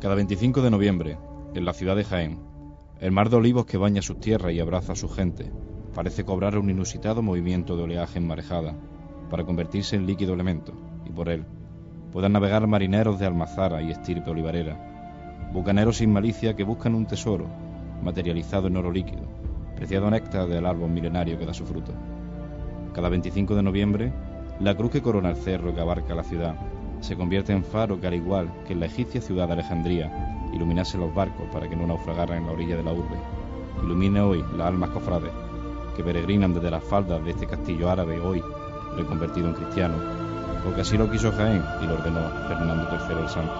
Cada 25 de noviembre, en la ciudad de Jaén, el mar de olivos que baña sus tierras y abraza a su gente parece cobrar un inusitado movimiento de oleaje en marejada para convertirse en líquido elemento y por él puedan navegar marineros de almazara y estirpe olivarera, bucaneros sin malicia que buscan un tesoro materializado en oro líquido, preciado néctar del árbol milenario que da su fruto. Cada 25 de noviembre, la cruz que corona el cerro que abarca la ciudad se convierte en faro que al igual que en la egipcia ciudad de Alejandría iluminase los barcos para que no naufragaran en la orilla de la urbe. Ilumine hoy las almas cofrades que peregrinan desde las faldas de este castillo árabe hoy reconvertido en cristiano, porque así lo quiso Jaén y lo ordenó Fernando III el Santo.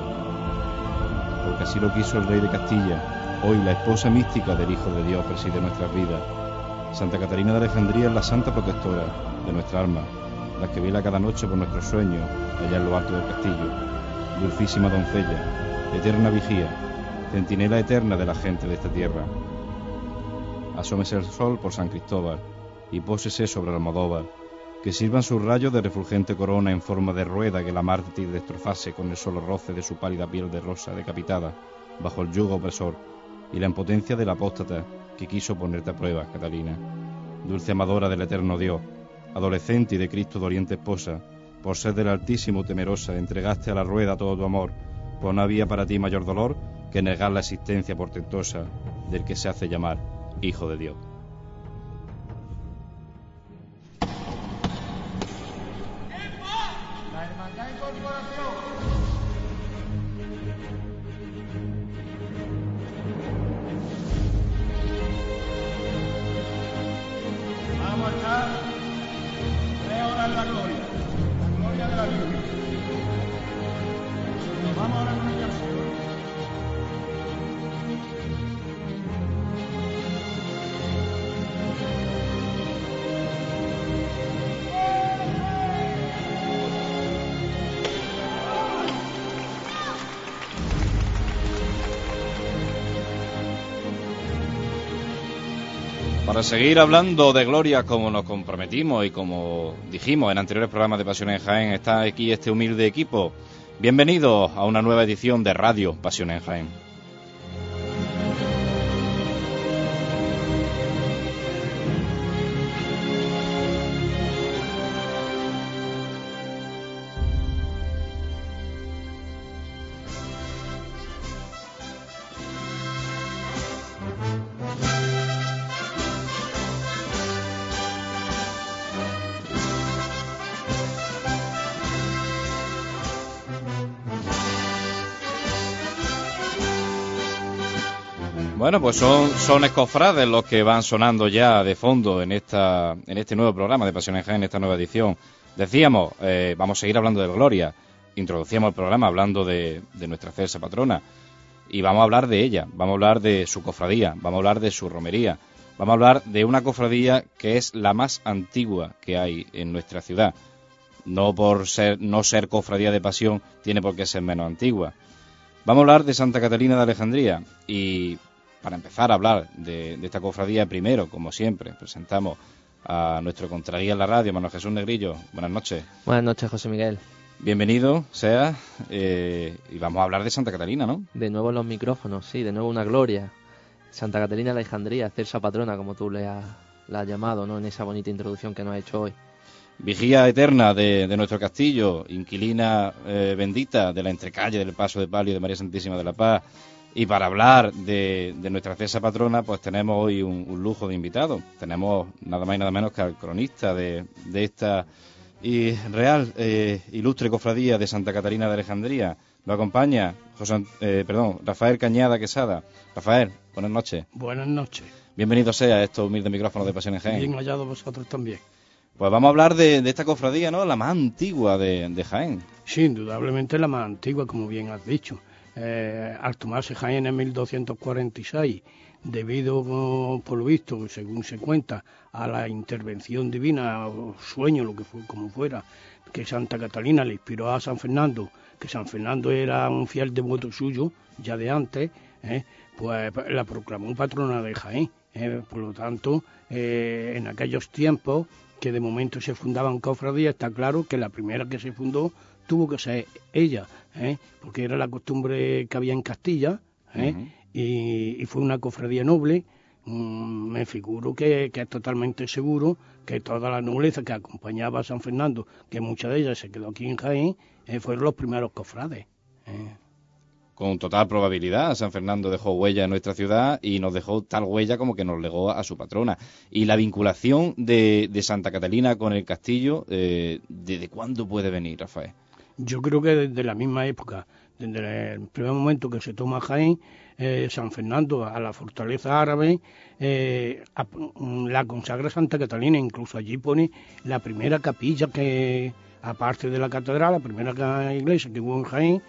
Porque así lo quiso el rey de Castilla, hoy la esposa mística del Hijo de Dios preside nuestras vidas. Santa Catarina de Alejandría es la santa protectora de nuestra alma, la que vela cada noche por nuestros sueños allá en lo alto del castillo. Dulcísima doncella, eterna vigía, centinela eterna de la gente de esta tierra. Asómese el sol por San Cristóbal y pósese sobre Almodóvar, que sirvan sus rayos de refulgente corona en forma de rueda que la mártir destrozase con el solo roce de su pálida piel de rosa decapitada bajo el yugo opresor y la impotencia del apóstata que quiso ponerte a prueba, Catalina. Dulce amadora del eterno Dios, adolescente y de Cristo de Oriente esposa, por ser del Altísimo temerosa, entregaste a la rueda todo tu amor, pues no había para ti mayor dolor que negar la existencia portentosa del que se hace llamar Hijo de Dios. Para seguir hablando de Gloria como nos comprometimos y como dijimos en anteriores programas de Pasión en Jaén, está aquí este humilde equipo. Bienvenidos a una nueva edición de Radio Pasión en Jaén. Bueno, pues son, son escofrades los que van sonando ya de fondo en esta en este nuevo programa de Pasión en esta nueva edición. Decíamos, eh, vamos a seguir hablando de Gloria. Introducíamos el programa hablando de, de nuestra Celsa patrona. Y vamos a hablar de ella, vamos a hablar de su cofradía, vamos a hablar de su romería, vamos a hablar de una cofradía que es la más antigua que hay en nuestra ciudad. No por ser, no ser cofradía de pasión tiene por qué ser menos antigua. Vamos a hablar de Santa Catalina de Alejandría y para empezar a hablar de, esta cofradía, primero, como siempre, presentamos a nuestro contraguía en la radio, Manuel Jesús Negrillo. Buenas noches. Buenas noches, José Miguel. Bienvenido, sea, eh, y vamos a hablar de Santa Catalina, ¿no? De nuevo los micrófonos, sí, de nuevo una gloria. Santa Catalina de Alejandría, Cersa Patrona, como tú le has, la has llamado, ¿no? En esa bonita introducción que nos ha hecho hoy. Vigía eterna de, nuestro castillo, inquilina eh, bendita de la entrecalle del Paso de Palio de María Santísima de la Paz, y para hablar de, nuestra cesa patrona, pues tenemos hoy un, lujo de invitados. Tenemos nada más y nada menos que al cronista de, esta y real eh, ilustre cofradía de Santa Catarina de Alejandría. Lo acompaña José, eh, perdón, Rafael Cañada Quesada. Rafael, buenas noches. Buenas noches. Bienvenido sea a estos humildes micrófonos de Pasión en Jaén. Bien hallado vosotros también. Pues vamos a hablar de, esta cofradía, ¿no? La más antigua de, de Jaén. Sí, indudablemente la más antigua, como bien has dicho eh, al tomarse Jaén en 1246, debido, por lo visto, según se cuenta, a la intervención divina o sueño, lo que fue, como fuera, que Santa Catalina le inspiró a San Fernando, que San Fernando era un fiel devoto suyo, ya de antes, eh, pues la proclamó patrona de Jaén. Eh, por lo tanto, eh, en aquellos tiempos que de momento se fundaban cofradías, está claro que la primera que se fundó tuvo que ser ella, ¿eh? porque era la costumbre que había en Castilla, ¿eh? y, fue una cofradía noble. Mm, me figuro que, es totalmente seguro que toda la nobleza que acompañaba a San Fernando, que mucha de ellas se quedó aquí en Jaén, eh, fueron los primeros cofrades. con total probabilidad San Fernando dejó huella en nuestra ciudad y nos dejó tal huella como que nos legó a su patrona. Y la vinculación de, Santa Catalina con el castillo, eh, ¿desde cuándo puede venir, Rafael? Yo creo que desde la misma época, desde el primer momento que se toma Jaén, eh, San Fernando a la fortaleza árabe, eh, la consagra Santa Catalina, incluso allí pone la primera capilla que aparte de la catedral, la primera iglesia que hubo en Jaén,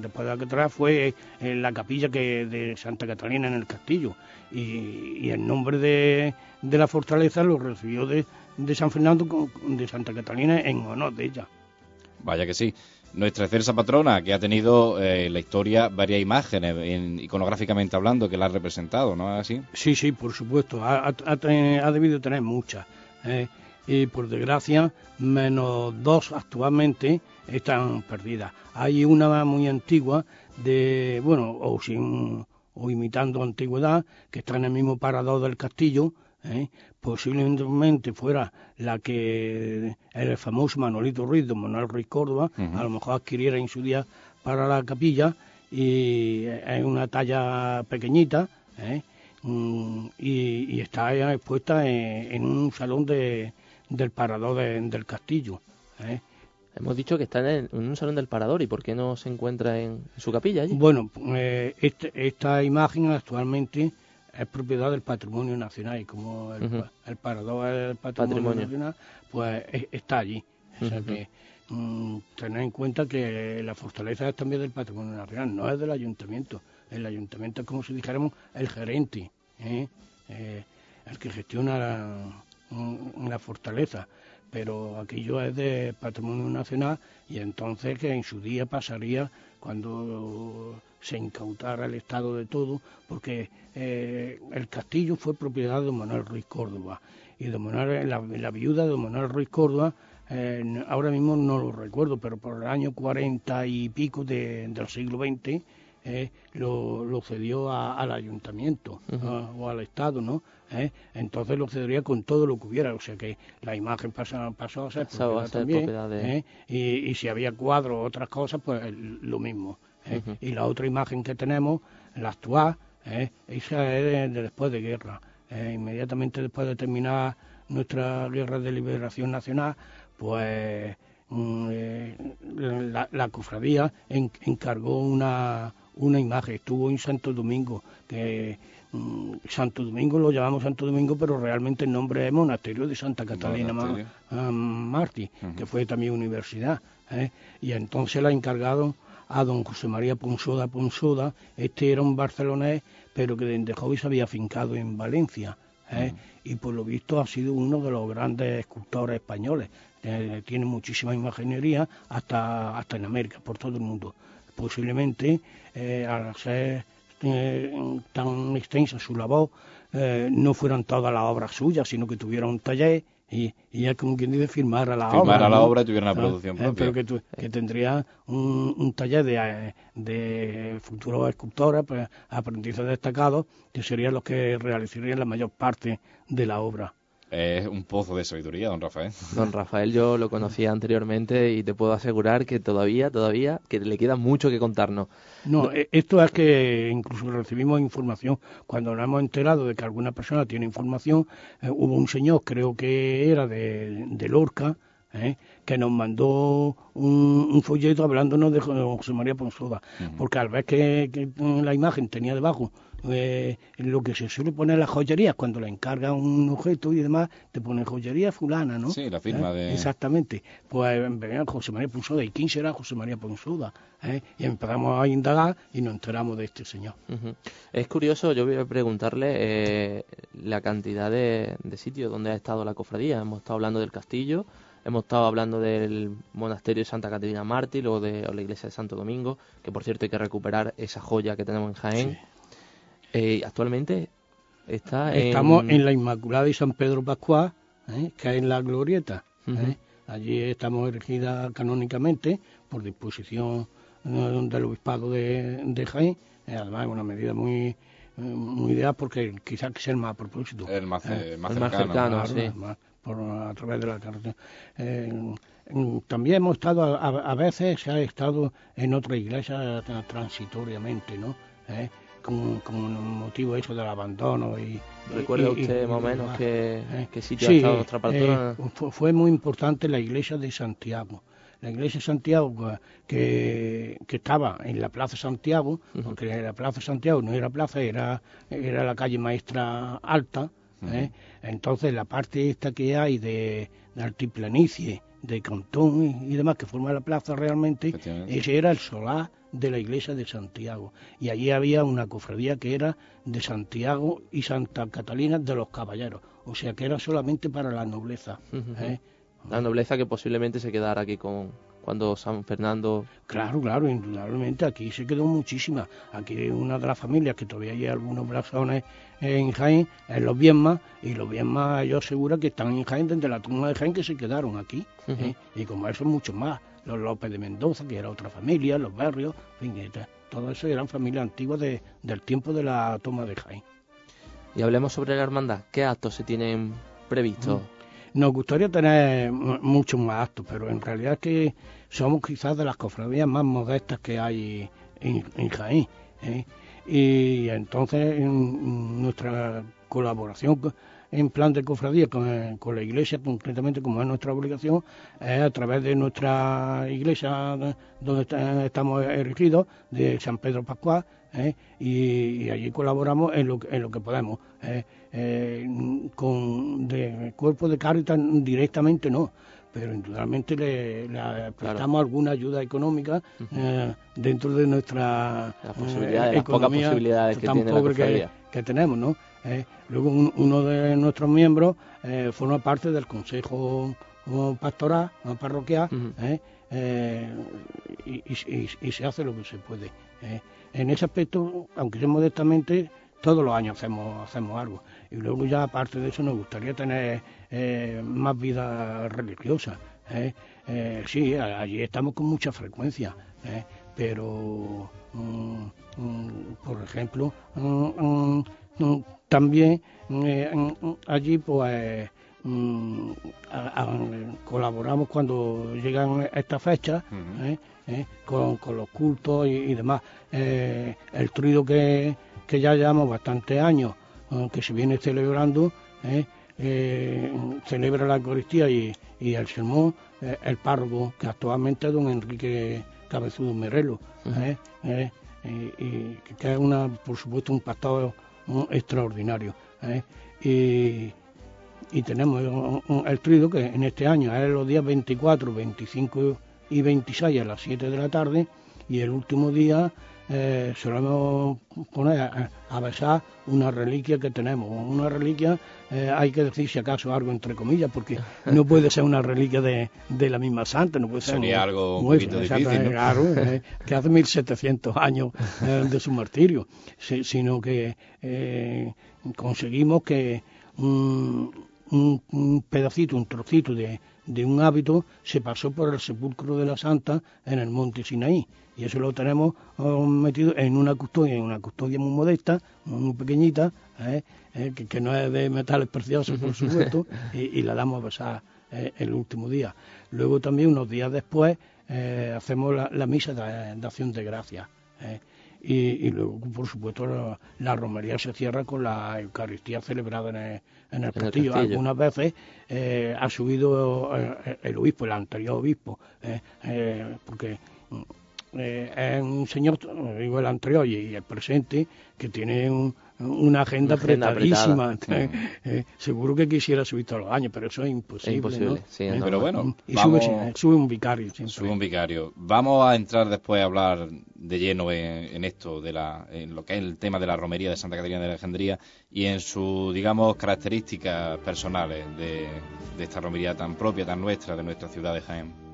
después de la catedral, fue en eh, la capilla que de Santa Catalina en el castillo. Y, el nombre de, la fortaleza lo recibió de, San Fernando, de Santa Catalina, en honor de ella. Vaya que sí. Nuestra excelsa patrona, que ha tenido en la historia varias imágenes, iconográficamente hablando, que la ha representado, ¿no es así? Sí, sí, por supuesto. Ha, debido tener muchas. ¿eh? y por desgracia menos dos actualmente están perdidas. Hay una muy antigua de, bueno, o sin o imitando antigüedad, que está en el mismo parador del castillo, ¿eh? Posiblemente fuera la que el famoso Manolito Ruiz, don Manuel Ruiz Córdoba, a lo mejor adquiriera en su día para la capilla, y es una talla pequeñita, ¿eh? mm, y, está expuesta en un salón de, del parador del castillo. ¿eh? Hemos dicho que está en, un salón del parador y ¿por qué no se encuentra en, su capilla allí? Bueno, eh, este, esta imagen actualmente es propiedad del patrimonio nacional y como el, parador es el patrimonio, nacional, pues está allí. O sea que mm, tener en cuenta que la fortaleza es también del patrimonio nacional, no es del ayuntamiento. El ayuntamiento es como si dijéramos el gerente, ¿eh? el que gestiona la, una fortaleza, pero aquello es de patrimonio nacional y entonces que en su día pasaría cuando se incautara el Estado de todo, porque eh, el castillo fue propiedad de Manuel Ruiz Córdoba y de Manuel, la, viuda de Manuel Ruiz Córdoba, eh, ahora mismo no lo recuerdo, pero por el año cuarenta y pico del siglo XX, eh, lo, cedió al ayuntamiento o al Estado, ¿no? ¿eh? entonces lo cedería con todo lo que hubiera, o sea que la imagen pasó, a ser propiedad también, ¿eh? y, si había cuadros o otras cosas, pues lo mismo. ¿Eh? Y la otra imagen que tenemos, la actual, esa es de, después de guerra, inmediatamente después de terminar nuestra guerra de liberación nacional, pues mm, la, la, cofradía encargó una, una imagen, estuvo en Santo Domingo, que Mm, Santo Domingo lo llamamos Santo Domingo, pero realmente el nombre es Monasterio de Santa Catalina ah, Martí, que fue también universidad. ¿eh? Y entonces la ha encargado a don José María Ponsoda Ponsoda. Este era un barcelonés, pero que desde joven se había afincado en Valencia. ¿eh? Y por lo visto ha sido uno de los grandes escultores españoles. Eh, tiene muchísima imaginería hasta, hasta en América, por todo el mundo. Posiblemente, al ser eh, tan extensa su labor, eh, no fueran todas las obras suyas, sino que tuviera un taller y, y es como quien dice firmar a la obra. Firmar a la obra y tuviera una ah, producción eh, propia. Pero que, tendría un, taller de, de futuros escultores, pues, aprendices destacados, que serían los que realizarían la mayor parte de la obra. Es un pozo de sabiduría, don Rafael. Don Rafael yo lo conocía anteriormente y te puedo asegurar que todavía, todavía, que le queda mucho que contarnos. No, e, esto es que incluso recibimos información. Cuando nos hemos enterado de que alguna persona tiene información, eh, hubo un señor, creo que era de, Lorca, eh, que nos mandó un, folleto hablándonos de José María Ponsoda, porque al ver que, la imagen tenía debajo eh, lo que se suele poner en las joyerías, cuando le encarga un objeto y demás, te pone joyería fulana, ¿no? Sí, la firma ¿Eh? de... Exactamente. Pues venía José María Ponsoda, ¿y quién será José María Ponsoda? ¿Eh? Y empezamos a indagar y nos enteramos de este señor. Es curioso, yo voy a preguntarle eh, la cantidad de, de sitios donde ha estado la cofradía. Hemos estado hablando del castillo, Hemos estado hablando del monasterio de Santa Caterina Mártir o de la iglesia de Santo Domingo, que por cierto hay que recuperar esa joya que tenemos en Jaén. Eh, actualmente está Estamos en... la Inmaculada y San Pedro Pascual, ¿eh? que es en la Glorieta. ¿eh? Allí estamos erigidas canónicamente por disposición eh, del obispado de, de Jaén. Eh, además, es una medida muy muy ideal porque quizás que sea más a propósito. El más, más cercano, sí. por, a través de la carretera. también hemos estado, a, a, veces se ha estado en otra iglesia transitoriamente, ¿no? Con, con, motivo eso del abandono y recuerda usted más o menos que, sitio ha estado nuestra patrona fue, fue, muy importante la iglesia de Santiago. La iglesia de Santiago que, que estaba en la Plaza Santiago, porque la Plaza Santiago no era plaza, era, era la calle maestra alta, ¿eh? entonces la parte esta que hay de, de altiplanicie, de Cantón y, demás, que forma la plaza realmente, ese era el solar de la iglesia de Santiago. Y allí había una cofradía que era de Santiago y Santa Catalina de los Caballeros, o sea que era solamente para la nobleza. ¿eh? la nobleza que posiblemente se quedara aquí con cuando San Fernando. Claro, claro, indudablemente aquí se quedó muchísima. Aquí una de las familias que todavía hay algunos blasones en Jaén es los Bienmas, y los Bienmas yo aseguro que están en Jaén desde la tumba de Jaén que se quedaron aquí. ¿eh? Y como eso muchos más. Los López de Mendoza, que era otra familia, los barrios, en fin, todo eso eran familias antiguas de, del tiempo de la toma de Jaén. Y hablemos sobre la hermandad. ¿Qué actos se tienen previstos? Mm. Nos gustaría tener muchos más actos, pero en realidad es que somos quizás de las cofradías más modestas que hay en, Jaén. ¿eh? Y entonces nuestra colaboración en plan de cofradía con, la iglesia, concretamente como es nuestra obligación, a través de nuestra iglesia donde estamos erigidos, de San Pedro Pascual, ¿eh? y, allí colaboramos en lo, en lo que podemos. ¿eh? Eh, con de cuerpo de Cáritas directamente no, pero indudablemente le, prestamos alguna ayuda económica dentro de nuestra las pocas posibilidades que, tiene la que, tenemos, ¿no? Luego uno de nuestros miembros forma parte del Consejo Pastoral, parroquial, y, y, se hace lo que se puede en ese aspecto, aunque sea modestamente, todos los años hacemos, hacemos algo. Y luego ya aparte de eso nos gustaría tener eh, más vida religiosa. ¿eh? Eh, sí, allí estamos con mucha frecuencia, pero, mm, mm, por ejemplo, mm, también allí pues colaboramos cuando llegan estas fechas. ¿eh? con, los cultos y, demás. Eh, el truido que, que, ya llevamos bastantes años, que se viene celebrando, ¿eh? celebra la Eucaristía y, y el sermón, el párroco, que actualmente es don Enrique Cabezudo Merelo, y, que es una, por supuesto un pastor extraordinario. Y, y tenemos el truido que en este año es los días 24, 25 y 26 a las 7 de la tarde y el último día eh, solemos poner a, besar una reliquia que tenemos. Una reliquia, eh, hay que decir si acaso algo entre comillas, porque no puede ser una reliquia de, de la misma santa, no puede ser Sería algo un poquito difícil, Claro, eh, que hace 1700 años de su martirio, sino que conseguimos que un, un pedacito, un trocito de, de un hábito se pasó por el sepulcro de la Santa en el monte Sinaí. Y eso lo tenemos oh, metido en una custodia, en una custodia muy modesta, muy pequeñita, ¿eh? Eh, que, no es de metales preciosos, por supuesto, y, la damos a pasar eh, el último día. Luego también, unos días después, hacemos la, misa de, acción de gracias. Y, luego, por supuesto, la, romería se cierra con la Eucaristía celebrada en el, en el, castillo. Algunas veces eh, ha subido eh, el obispo, el anterior obispo, eh, porque es un señor, digo el anterior y el presente, que tiene un, una agenda, apretadísima. Eh, seguro que quisiera subir todos los años, pero eso es imposible. ¿no? pero bueno, y sube, un vicario. Sube un vicario. Vamos a entrar después a hablar de lleno en, esto, de la, en lo que es el tema de la romería de Santa Catarina de Alejandría y en sus, digamos, características personales de, de esta romería tan propia, tan nuestra, de nuestra ciudad de Jaén.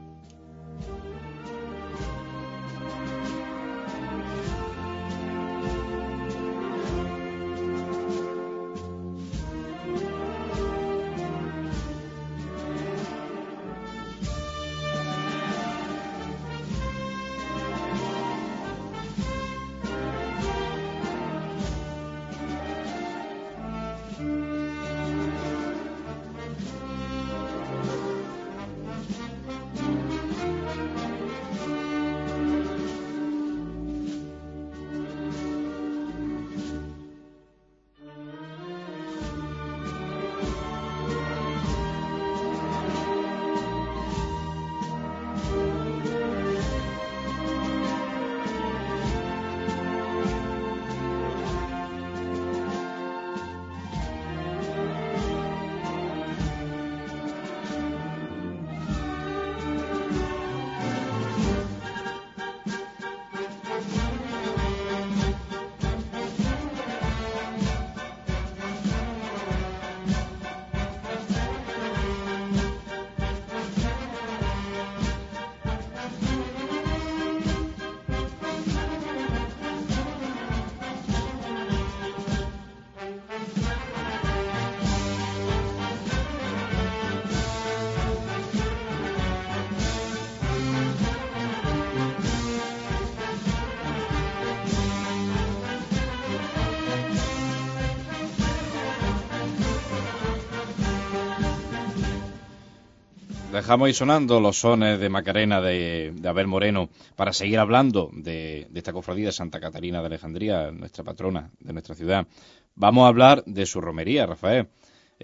Dejamos ir sonando los sones de Macarena de, de Abel Moreno para seguir hablando de, de, esta cofradía de Santa Catarina de Alejandría, nuestra patrona de nuestra ciudad. Vamos a hablar de su romería, Rafael.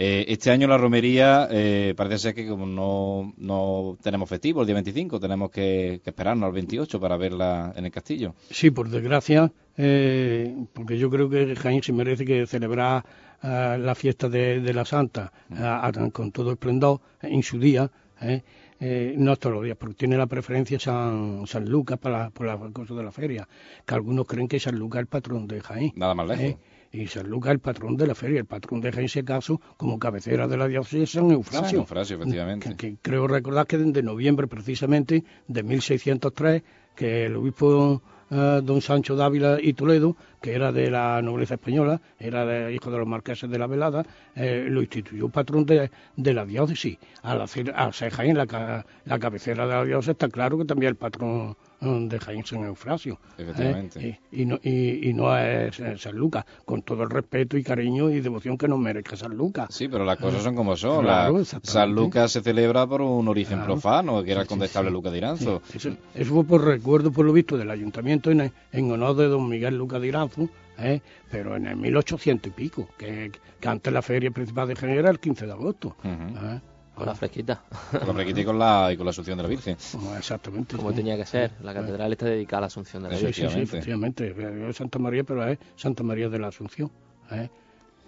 Eh, este año la romería eh, parece ser que como no, no tenemos festivo el día 25, tenemos que, que, esperarnos al 28 para verla en el castillo. Sí, por desgracia, eh, porque yo creo que Jaén se merece que celebrar uh, la fiesta de, de la Santa uh, con todo esplendor en su día. Eh, no todos los días, porque tiene la preferencia San, San Lucas para, por la cosa de la feria, que algunos creen que San Lucas es el patrón de Jaén. Nada más lejos. ¿eh? y San Lucas el patrón de la feria, el patrón de ese caso como cabecera de la diócesis es San Eufrasio. San Eufrasio, efectivamente. Que, que, creo recordar que desde noviembre precisamente de 1603 que el obispo uh, don Sancho Dávila y Toledo, que era de la nobleza española, era hijo de los marqueses de la Velada, eh, lo instituyó patrón de, la diócesis. Al hacer, ser Jaén la, la cabecera de la diócesis, está claro que también el patrón de Jaén San Eufrasio. Efectivamente. ¿eh? Y, y, no, y, y, no es San Lucas, con todo el respeto y cariño y devoción que nos merezca San Lucas. Sí, pero las cosas son como son. Claro, la, San Lucas se celebra por un origen claro. profano, que era el condestable sí, sí, Lucas de Iranzo. Eso, eso, fue por recuerdo, por lo visto, del ayuntamiento en, en honor de don Miguel Lucas de Iranzo, ¿eh? pero en el 1800 y pico, que, que antes la feria principal de Jaén era el 15 de agosto. Uh -huh. ¿eh? Con la fresquita. Con la fresquita y con la, y con la Asunción de la Virgen. Exactamente. Como sí. tenía que ser. La catedral está dedicada a la Asunción de la Virgen. Sí, sí, sí, efectivamente. Santa María, pero es Santa María de la Asunción. ¿eh?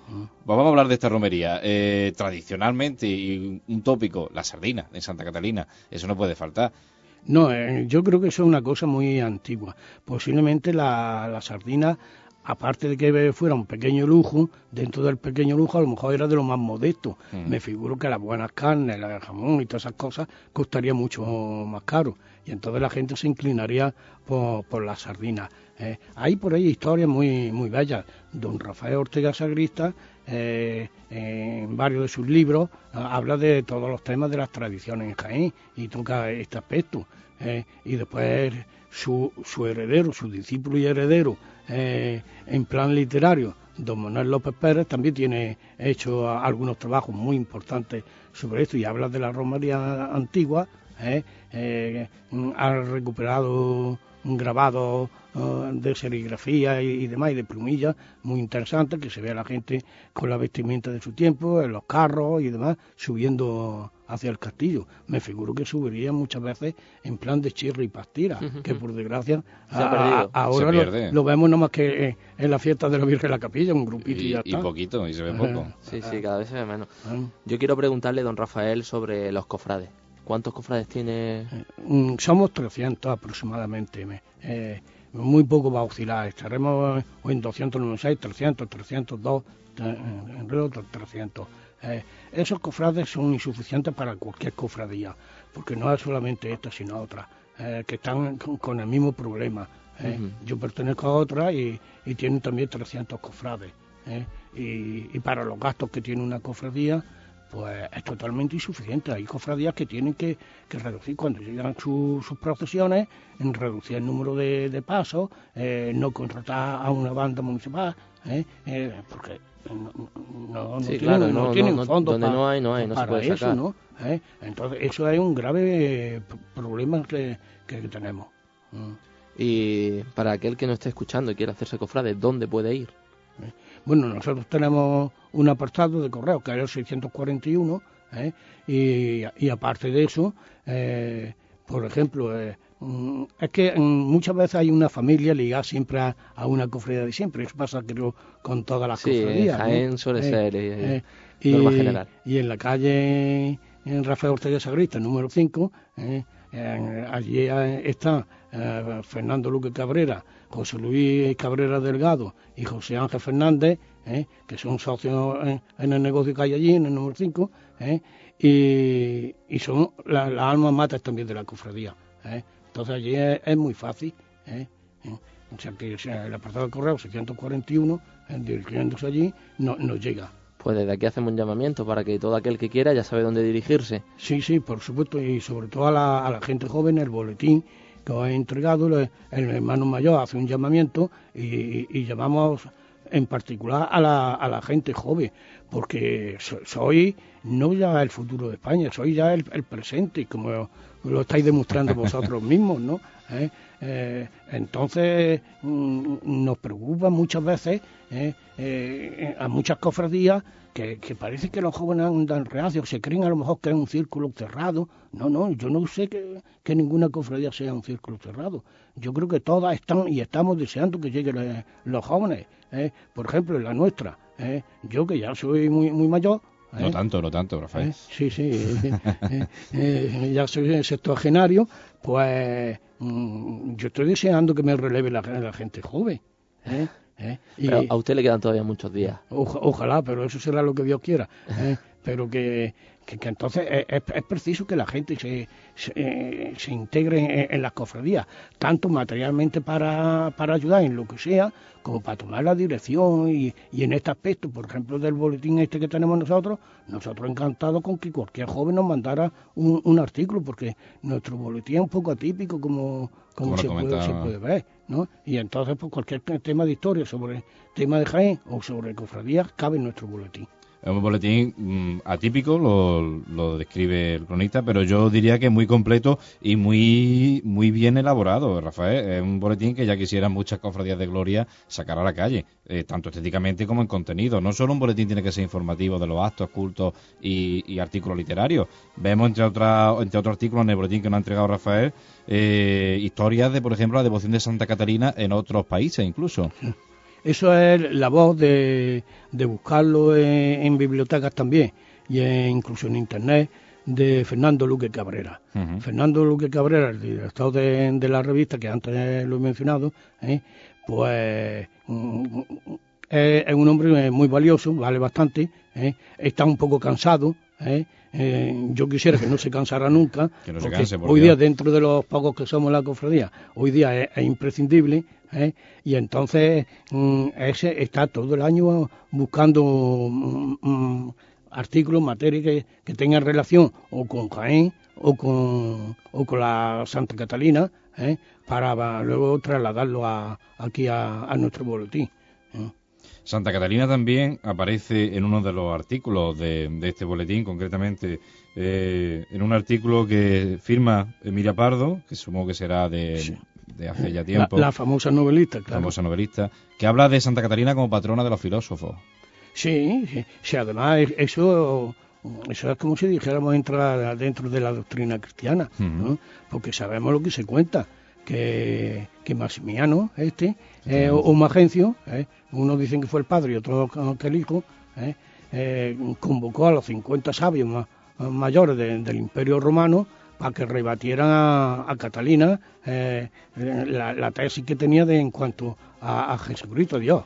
Pues vamos a hablar de esta romería. Eh, tradicionalmente, y un tópico, la sardina en Santa Catalina. Eso no puede faltar. No, eh, yo creo que eso es una cosa muy antigua. Posiblemente la, la sardina aparte de que fuera un pequeño lujo, dentro del pequeño lujo a lo mejor era de lo más modesto. Mm. Me figuro que las buenas carnes, el jamón y todas esas cosas costaría mucho más caro. Y entonces la gente se inclinaría por, por las sardinas. Eh, hay por ahí historias muy, muy bellas. Don Rafael Ortega Sagrista, eh, en varios de sus libros, habla de todos los temas de las tradiciones en Jaén y toca este aspecto. Eh, y después su, su heredero, su discípulo y heredero, eh, en plan literario, don Manuel López Pérez también tiene hecho algunos trabajos muy importantes sobre esto y habla de la romería antigua, eh, eh, ha recuperado grabados uh, de serigrafía y, y, demás y de plumillas muy interesantes que se ve a la gente con la vestimenta de su tiempo, en los carros y demás, subiendo hacia el castillo. Me figuro que subiría muchas veces en plan de chirri y pastira, uh -huh. que por desgracia a, ahora lo, lo, vemos nomás que en la fiesta de la Virgen de la Capilla, un grupito y, y ya está. Y poquito, y se ve poco. sí, sí, cada vez se ve menos. Yo quiero preguntarle, don Rafael, sobre los cofrades. ¿Cuántos cofrades tiene? Eh, somos 300 aproximadamente. Eh, muy poco va a oscilar. Estaremos en 296, 300, 302, en realidad 300. Eh, esos cofrades son insuficientes para cualquier cofradía, porque no es solamente esta, sino otra, eh, que están con, con, el mismo problema. Eh. Uh -huh. Yo pertenezco a otra y, y tienen también 300 cofrades. Y, y, para los gastos que tiene una cofradía, pues es totalmente insuficiente. Hay cofradías que tienen que, que reducir cuando llegan su, sus procesiones, en reducir el número de, de pasos, eh, no contratar a una banda municipal, porque no, no, no sí, tienen, claro, no, tienen fondos donde no hay, no hay, no para se puede eso, sacar. ¿no? Entonces, eso es un grave problema que, que tenemos. Mm. Y para aquel que no esté escuchando y quiera hacerse cofrade, ¿dónde puede ir? Bueno, nosotros tenemos un apartado de correo que es el 641 ¿eh? y, y, aparte de eso, eh, por ejemplo, eh, es que muchas veces hay una familia ligada siempre a, a, una cofradía de siempre. Eso pasa, creo, con todas las sí, cofradías. Jaén ¿no? suele ser eh, y, norma general. Y en la calle en Rafael Ortega Sagrista, número 5, allí está eh, Fernando Luque Cabrera, José Luis Cabrera Delgado y José Ángel Fernández, eh, que son socios en, en, el negocio que hay allí, en el número 5, eh, y, y, son las la almas matas también de la cofradía. ¿eh? Entonces allí es, es muy fácil. ¿eh? O sea que o sea, el apartado de correo 641, dirigiéndose allí, no, nos llega. Pues desde aquí hacemos un llamamiento para que todo aquel que quiera ya sabe dónde dirigirse. Sí, sí, por supuesto, y sobre todo a la, a la gente joven, el boletín que os he entregado, el, el hermano mayor hace un llamamiento y, y, y llamamos en particular a la, a la gente joven, porque soy no ya el futuro de España, soy ya el, presente, como lo estáis demostrando vosotros mismos, ¿no? ¿Eh? Eh, entonces mm, nos preocupa muchas veces eh, a muchas cofradías que, parece que los jóvenes andan reacios, se creen a lo mejor que es un círculo cerrado. No, no, yo no sé que, ninguna cofradía sea un círculo cerrado. Yo creo que todas están y estamos deseando que lleguen los, jóvenes. Por ejemplo, la nuestra, yo que ya soy muy, muy mayor, no ¿Eh? tanto, no tanto, Rafael. ¿Eh? Sí, sí. Eh, ya soy sectogenario, pues mm, yo estoy deseando que me releve la, gente joven. Pero a usted le quedan todavía muchos días. ojalá, pero eso será lo que Dios quiera. Pero que, que, entonces es, preciso que la gente se, se, eh, integre en, las cofradías, tanto materialmente para, para ayudar en lo que sea, como para tomar la dirección y, y, en este aspecto, por ejemplo, del boletín este que tenemos nosotros, nosotros encantados con que cualquier joven nos mandara un, un artículo, porque nuestro boletín es un poco atípico como, como, se, puede, se, puede, ver, ¿no? Y entonces, pues cualquier tema de historia sobre tema de Jaén o sobre cofradías cabe en nuestro boletín. Es un boletín mm, atípico, lo, describe el cronista, pero yo diría que muy completo y muy, muy bien elaborado, Rafael. Es un boletín que ya quisieran muchas cofradías de gloria sacar a la calle, eh, tanto estéticamente como en contenido. No solo un boletín tiene que ser informativo de los actos, cultos y, artículos literarios. Vemos, entre, otras entre otros artículos en el boletín que nos ha entregado Rafael, eh, historias de, por ejemplo, la devoción de Santa Catalina en otros países incluso. Eso es la voz de, de buscarlo en, bibliotecas también y incluso en Internet de Fernando Luque Cabrera. Fernando Luque Cabrera, el director de, la revista que antes lo he mencionado, ¿eh? pues mm, es, un hombre muy valioso, vale bastante, ¿eh? está un poco cansado, ¿eh? yo quisiera que no se cansara nunca, porque hoy día dentro de los pocos que somos la cofradía, hoy día es imprescindible ¿eh? y entonces mm, ese está todo el año buscando mm, mm, artículos, materias que, que, tengan relación o con Jaén o con, o con la Santa Catalina ¿eh? para luego trasladarlo a, aquí a, nuestro boletín. ¿eh? Santa Catalina también aparece en uno de los artículos de, este boletín, concretamente en un artículo que firma Emilia Pardo, que supongo que será de, de hace ya tiempo. La, famosa novelista, claro. La famosa novelista, que habla de Santa Catarina como patrona de los filósofos. Sí, sí, además eso, eso es como si dijéramos entrar dentro de la doctrina cristiana, porque sabemos lo que se cuenta, que, que Maximiano, este, eh, o, Magencio, eh, unos dicen que fue el padre y otros que el hijo, eh, eh convocó a los 50 sabios mayores del Imperio Romano para que rebatieran a, Catalina eh, la, tesis que tenía de en cuanto a, Jesucristo Dios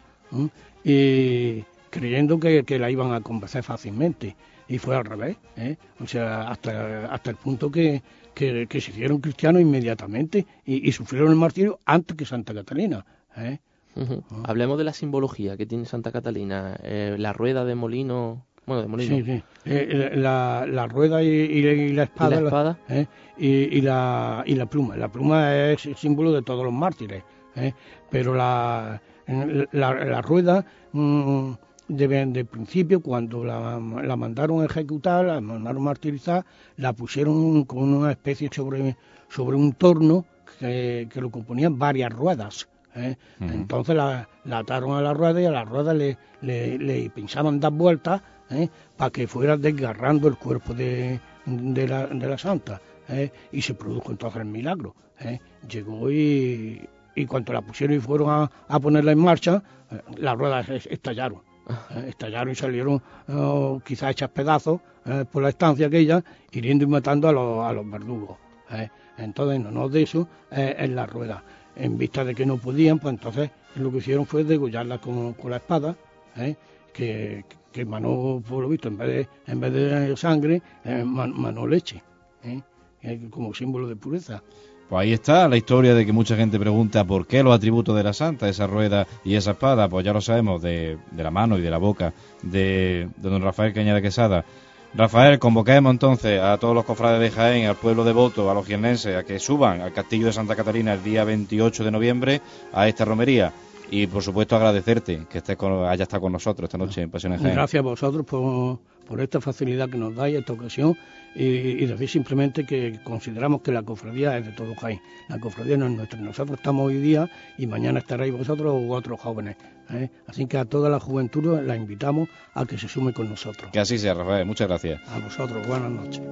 y creyendo que, la iban a convencer fácilmente y fue al revés ¿eh? o sea hasta, hasta el punto que, que, se hicieron cristianos inmediatamente y, sufrieron el martirio antes que Santa Catalina ¿eh? Hablemos de la simbología que tiene Santa Catalina, la rueda de molino bueno, de molino. Sí, sí. Eh, la, la, rueda y, la espada. ¿Y la espada? Eh, y, la, y la pluma. La pluma es el símbolo de todos los mártires. Eh, pero la, la, rueda, mm, de, principio, cuando la, la mandaron ejecutar, la mandaron martirizar, la pusieron con una especie sobre, sobre un torno que, que lo componían varias ruedas. ¿eh? Entonces la, la, ataron a la rueda y a la rueda le, le, le pensaban dar vueltas ¿eh? para que fuera desgarrando el cuerpo de, de, la, de la santa. ¿eh? Y se produjo entonces el milagro. ¿eh? Llegó y, y cuando la pusieron y fueron a, a ponerla en marcha, las ruedas estallaron. estallaron y salieron oh, quizás hechas pedazos por la estancia aquella, hiriendo y matando a los, a los verdugos. Entonces, no, no de eso es la rueda. En vista de que no podían, pues entonces lo que hicieron fue degollarla con, con la espada, que, que emanó, por lo visto, en vez de, en vez de sangre, eh, manó leche, ¿eh? como símbolo de pureza. Pues ahí está la historia de que mucha gente pregunta por qué los atributos de la santa, esa rueda y esa espada, pues ya lo sabemos de, la mano y de la boca de, don Rafael Cañada Quesada. Rafael, convoquemos entonces a todos los cofrades de Jaén, al pueblo devoto, a los jiennenses, a que suban al castillo de Santa Catalina el día 28 de noviembre a esta romería y por supuesto agradecerte que estés con, haya estado con nosotros esta noche en Pasiones Jaén. Gracias a vosotros por, por esta facilidad que nos dais, esta ocasión, y, decir simplemente que consideramos que la cofradía es de todo Jaén. La cofradía no es nuestra. Nosotros estamos hoy día y mañana estaréis vosotros u otros jóvenes. ¿eh? Así que a toda la juventud la invitamos a que se sume con nosotros. Que así sea, Rafael. Muchas gracias. A vosotros. Buenas noches.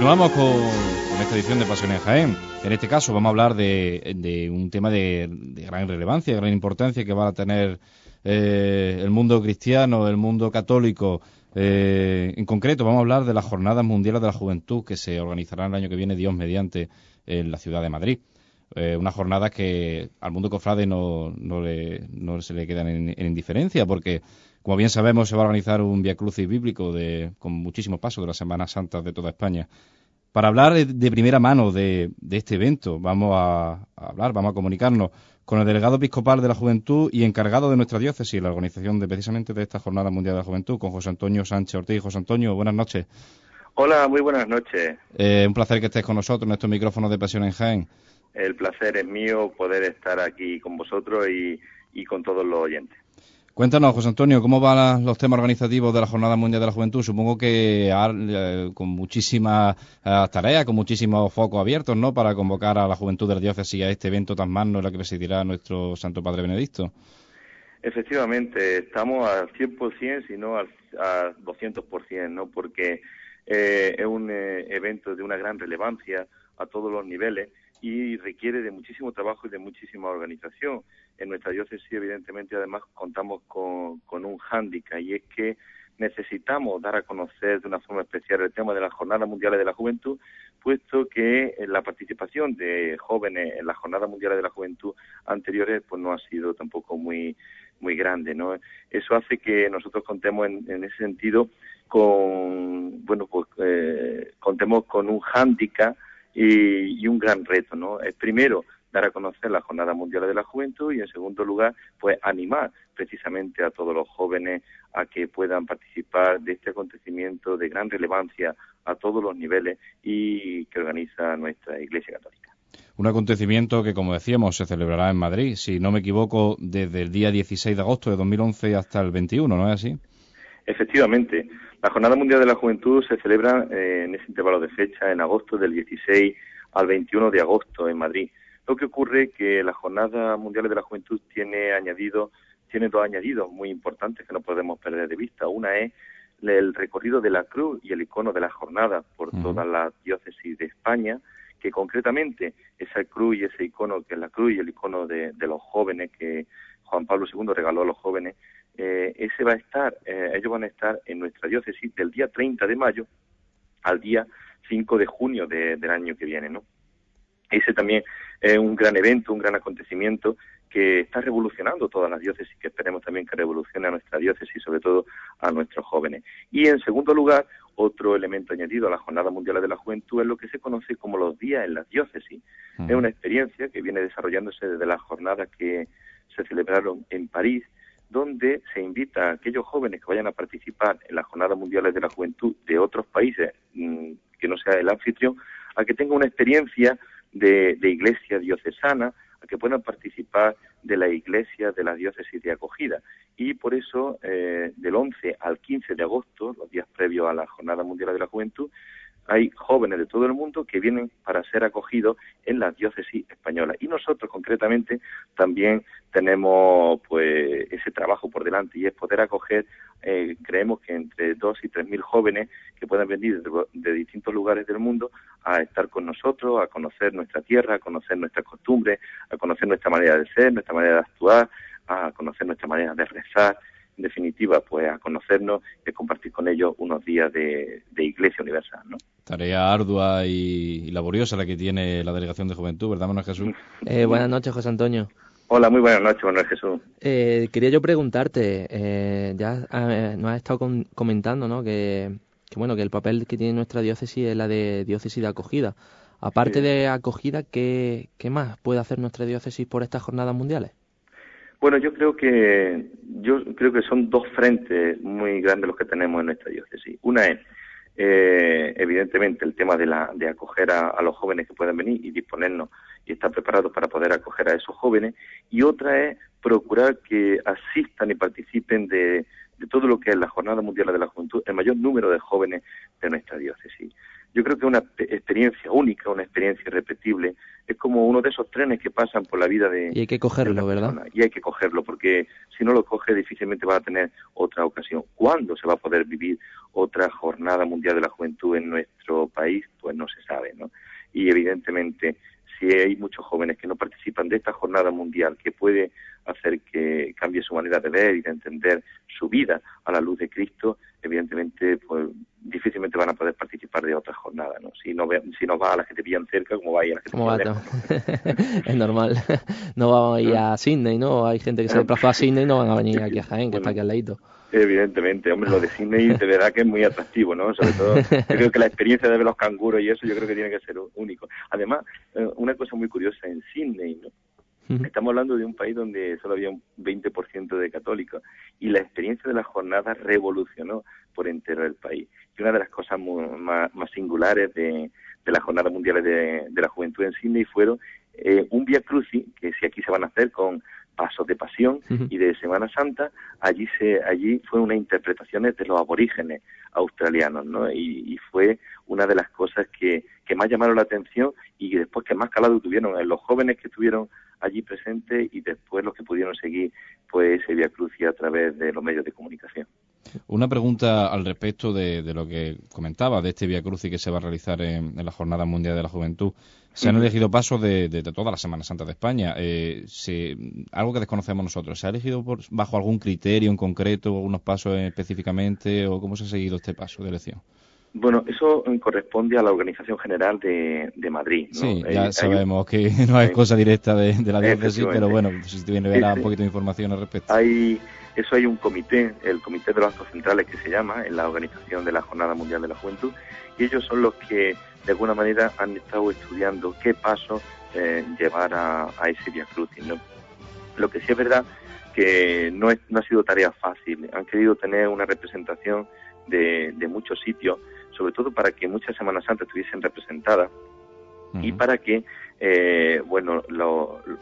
Continuamos con, esta edición de Pasiones en Jaén. En este caso vamos a hablar de, un tema de, gran relevancia, de gran importancia que va a tener eh, el mundo cristiano, el mundo católico. Eh, en concreto vamos a hablar de las Jornadas Mundiales de la Juventud que se organizarán el año que viene, Dios mediante, en la ciudad de Madrid. Eh, una jornada que al mundo cofrade no, no, no se le quedan en indiferencia porque como bien sabemos, se va a organizar un Via Crucis bíblico de, con muchísimos pasos de las Semanas Santas de toda España. Para hablar de primera mano de, este evento, vamos a, hablar, vamos a comunicarnos con el delegado episcopal de la Juventud y encargado de nuestra diócesis, la organización de precisamente de esta Jornada Mundial de la Juventud, con José Antonio Sánchez Ortiz. José Antonio, buenas noches. Hola, muy buenas noches. Eh, un placer que estés con nosotros en estos micrófonos de Pasión en Jaén. El placer es mío poder estar aquí con vosotros y con todos los oyentes. Cuéntanos, José Antonio, ¿cómo van los temas organizativos de la Jornada Mundial de la Juventud? Supongo que eh, con muchísimas eh, tareas, con muchísimos focos abiertos, ¿no?, para convocar a la juventud de la diócesis a este evento tan magno en el que presidirá nuestro Santo Padre Benedicto. Efectivamente, estamos al 100%, si no al 200%, ¿no?, porque eh, es un evento de una gran relevancia a todos los niveles y requiere de muchísimo trabajo y de muchísima organización. En nuestra diócesis, evidentemente, además contamos con, un hándicap y es que necesitamos dar a conocer de una forma especial el tema de las Jornadas Mundiales de la Juventud, puesto que la participación de jóvenes en las Jornadas Mundiales de la Juventud anteriores pues no ha sido tampoco muy muy grande, ¿no? Eso hace que nosotros contemos en, ese sentido con, bueno, pues eh, contemos con un hándicap y, un gran reto, ¿no? Es primero dar a conocer la Jornada Mundial de la Juventud y en segundo lugar, pues animar precisamente a todos los jóvenes a que puedan participar de este acontecimiento de gran relevancia a todos los niveles y que organiza nuestra Iglesia Católica. Un acontecimiento que, como decíamos, se celebrará en Madrid, si no me equivoco, desde el día 16 de agosto de 2011 hasta el 21, ¿no es así? Efectivamente. La Jornada Mundial de la Juventud se celebra eh, en ese intervalo de fecha, en agosto del 16 al 21 de agosto en Madrid. Lo que ocurre es que la Jornada Mundial de la Juventud tiene añadido, tiene dos añadidos muy importantes que no podemos perder de vista. Una es el recorrido de la cruz y el icono de la jornada por todas las diócesis de España, que concretamente esa cruz y ese icono, que es la cruz y el icono de, los jóvenes que Juan Pablo II regaló a los jóvenes, eh, ese va a estar, eh, ellos van a estar en nuestra diócesis del día 30 de mayo al día 5 de junio del año que viene, ¿no? Ese también es un gran evento, un gran acontecimiento que está revolucionando todas las diócesis, que esperemos también que revolucione a nuestra diócesis, sobre todo a nuestros jóvenes. Y en segundo lugar, otro elemento añadido a la Jornada Mundial de la Juventud es lo que se conoce como los días en las diócesis. Es una experiencia que viene desarrollándose desde las jornadas que se celebraron en París, donde se invita a aquellos jóvenes que vayan a participar en las Jornadas Mundiales de la Juventud de otros países mm, que no sea el anfitrión, a que tengan una experiencia de, iglesia diocesana, a que puedan participar de la iglesia de la diócesis de acogida. Y por eso, eh, del 11 al 15 de agosto, los días previos a la Jornada Mundial de la Juventud, hay jóvenes de todo el mundo que vienen para ser acogidos en la diócesis española. Y nosotros, concretamente, también tenemos pues ese trabajo por delante y es poder acoger, eh, creemos que entre dos y tres mil jóvenes que puedan venir de, distintos lugares del mundo a estar con nosotros, a conocer nuestra tierra, a conocer nuestras costumbres, a conocer nuestra manera de ser, nuestra manera de actuar, a conocer nuestra manera de rezar en definitiva, pues a conocernos y compartir con ellos unos días de, Iglesia Universal, ¿no? Tarea ardua y, laboriosa la que tiene la Delegación de Juventud, ¿verdad, Manuel Jesús? Eh, buenas noches, José Antonio. Hola, muy buenas noches, Manuel Jesús. Eh, quería yo preguntarte, eh, ya eh, nos has estado comentando, ¿no? Que, bueno, que el papel que tiene nuestra diócesis es la de diócesis de acogida. Aparte de acogida, ¿qué, ¿qué más puede hacer nuestra diócesis por estas jornadas mundiales? Bueno, yo creo que yo creo que son dos frentes muy grandes los que tenemos en nuestra diócesis. Una es eh, evidentemente el tema de, la, de acoger a, los jóvenes que puedan venir y disponernos y estar preparados para poder acoger a esos jóvenes. Y otra es procurar que asistan y participen de, de todo lo que es la Jornada Mundial de la Juventud el mayor número de jóvenes de nuestra diócesis. Yo creo que una experiencia única, una experiencia irrepetible, es como uno de esos trenes que pasan por la vida de... Y hay que cogerlo, ¿verdad? Y hay que cogerlo, porque si no lo coge difícilmente va a tener otra ocasión. ¿Cuándo se va a poder vivir otra jornada mundial de la juventud en nuestro país? Pues no se sabe, ¿no? Y evidentemente, si hay muchos jóvenes que no participan de esta jornada mundial, que puede hacer que cambie su manera de ver y de entender su vida a la luz de Cristo, evidentemente, pues difícilmente van a poder participar de otras jornadas, ¿no? Si no, si no va a las que te pillan cerca, como va a ir a las que te pillan lejos. es normal. No vamos a ir a Sydney, ¿no? Hay gente que se desplazó a Sydney y no van a venir aquí a Jaén, que está aquí al ladito. Evidentemente, hombre, lo de Sydney de verdad que es muy atractivo, ¿no? Sobre todo, yo creo que la experiencia de ver los canguros y eso, yo creo que tiene que ser único. Además, eh, una cosa muy curiosa en Sydney, ¿no? Estamos hablando de un país donde solo había un 20% de católicos y la experiencia de la jornada revolucionó por entero el país. Y una de las cosas más, singulares de, las jornadas mundiales de, la juventud en Sydney fueron eh, un Via Crucis, que si aquí se van a hacer con pasos de pasión y de Semana Santa, allí se allí fue una interpretación de los aborígenes australianos, ¿no? Y, fue una de las cosas que, que más llamaron la atención y después que más calado tuvieron en los jóvenes que estuvieron allí presentes y después los que pudieron seguir pues ese Via Crucis a través de los medios de comunicación. Una pregunta al respecto de, lo que comentaba, de este Via Crucis que se va a realizar en, la Jornada Mundial de la Juventud. Se han elegido pasos de, de, toda la Semana Santa de España. Eh, algo que desconocemos nosotros, ¿se ha elegido por, bajo algún criterio en concreto, algunos pasos específicamente, o cómo se ha seguido este paso de elección? Bueno, eso corresponde a la Organización General de, Madrid. Sí, ya sabemos que no es cosa directa de, la diócesis, pero bueno, si te viene a un poquito de información al respecto. Hay, eso hay un comité, el Comité de los Actos Centrales que se llama, en la organización de la Jornada Mundial de la Juventud, y ellos son los que de alguna manera han estado estudiando qué pasos eh, llevar a, ese Via Crucis. ¿no? Lo que sí es verdad que no, no ha sido tarea fácil. Han querido tener una representación de, muchos sitios, sobre todo para que muchas Semanas Santas estuviesen representadas y para que, eh, bueno,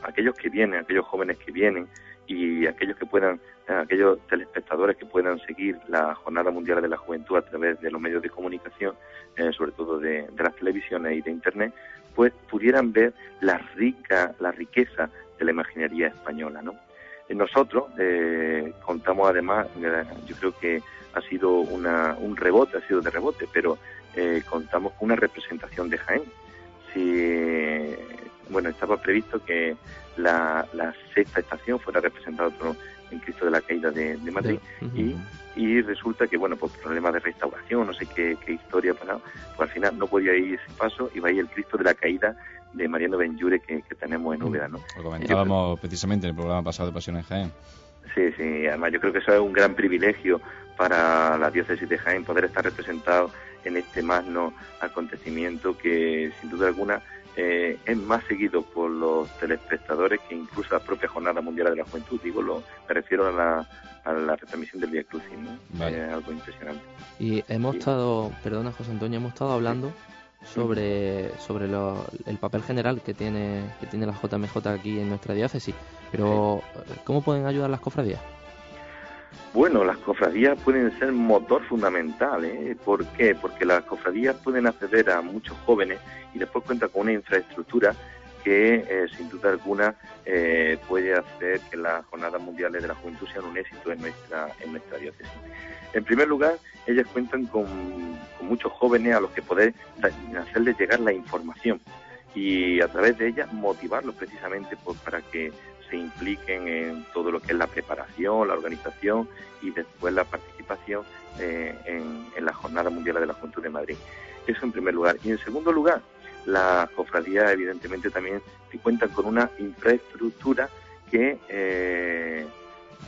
aquellos que vienen, aquellos jóvenes que vienen y aquellos que puedan, aquellos telespectadores que puedan seguir la Jornada Mundial de la Juventud a través de los medios de comunicación, eh, sobre todo de, de, las televisiones y de Internet, pues pudieran ver la rica, la riqueza de la imaginería española, ¿no? Nosotros eh, contamos además, eh, yo creo que ha sido un rebote, ha sido de rebote, pero eh, contamos con una representación de Jaén. Si, bueno, estaba previsto que la, sexta estación fuera representada en Cristo de la Caída de, Madrid y, y, resulta que, bueno, por problemas de restauración, no sé qué, historia, pues, pues al final no podía ir ese paso y va ahí el Cristo de la Caída de Mariano Benjure que, que tenemos en Úbeda, ¿no? Lo comentábamos precisamente en el programa pasado de Pasión en Jaén. Sí, sí, además yo creo que eso es un gran privilegio para la diócesis de Jaén poder estar representado en este magno acontecimiento que sin duda alguna eh, es más seguido por los telespectadores que incluso la propia Jornada Mundial de la Juventud. Digo, lo, me refiero a la, a la retransmisión del Via Crucis, ¿no? Es algo impresionante. Y hemos estado, perdona José Antonio, hemos estado hablando sobre, sobre el papel general que tiene, que tiene la JMJ aquí en nuestra diócesis. Pero, ¿cómo pueden ayudar las cofradías? Bueno, las cofradías pueden ser motor fundamental. ¿eh? ¿Por qué? Porque las cofradías pueden acceder a muchos jóvenes y después cuenta con una infraestructura que eh, sin duda alguna eh, puede hacer que las jornadas mundiales de la juventud sean un éxito en nuestra, en nuestra diócesis. En primer lugar, ellas cuentan con, muchos jóvenes a los que poder hacerles llegar la información y a través de ellas motivarlos precisamente pues, para que se impliquen en todo lo que es la preparación, la organización y después la participación eh, en, la Jornada Mundial de la Juventud de Madrid. Eso en primer lugar. Y en segundo lugar, las cofradías evidentemente también cuentan con una infraestructura que, eh,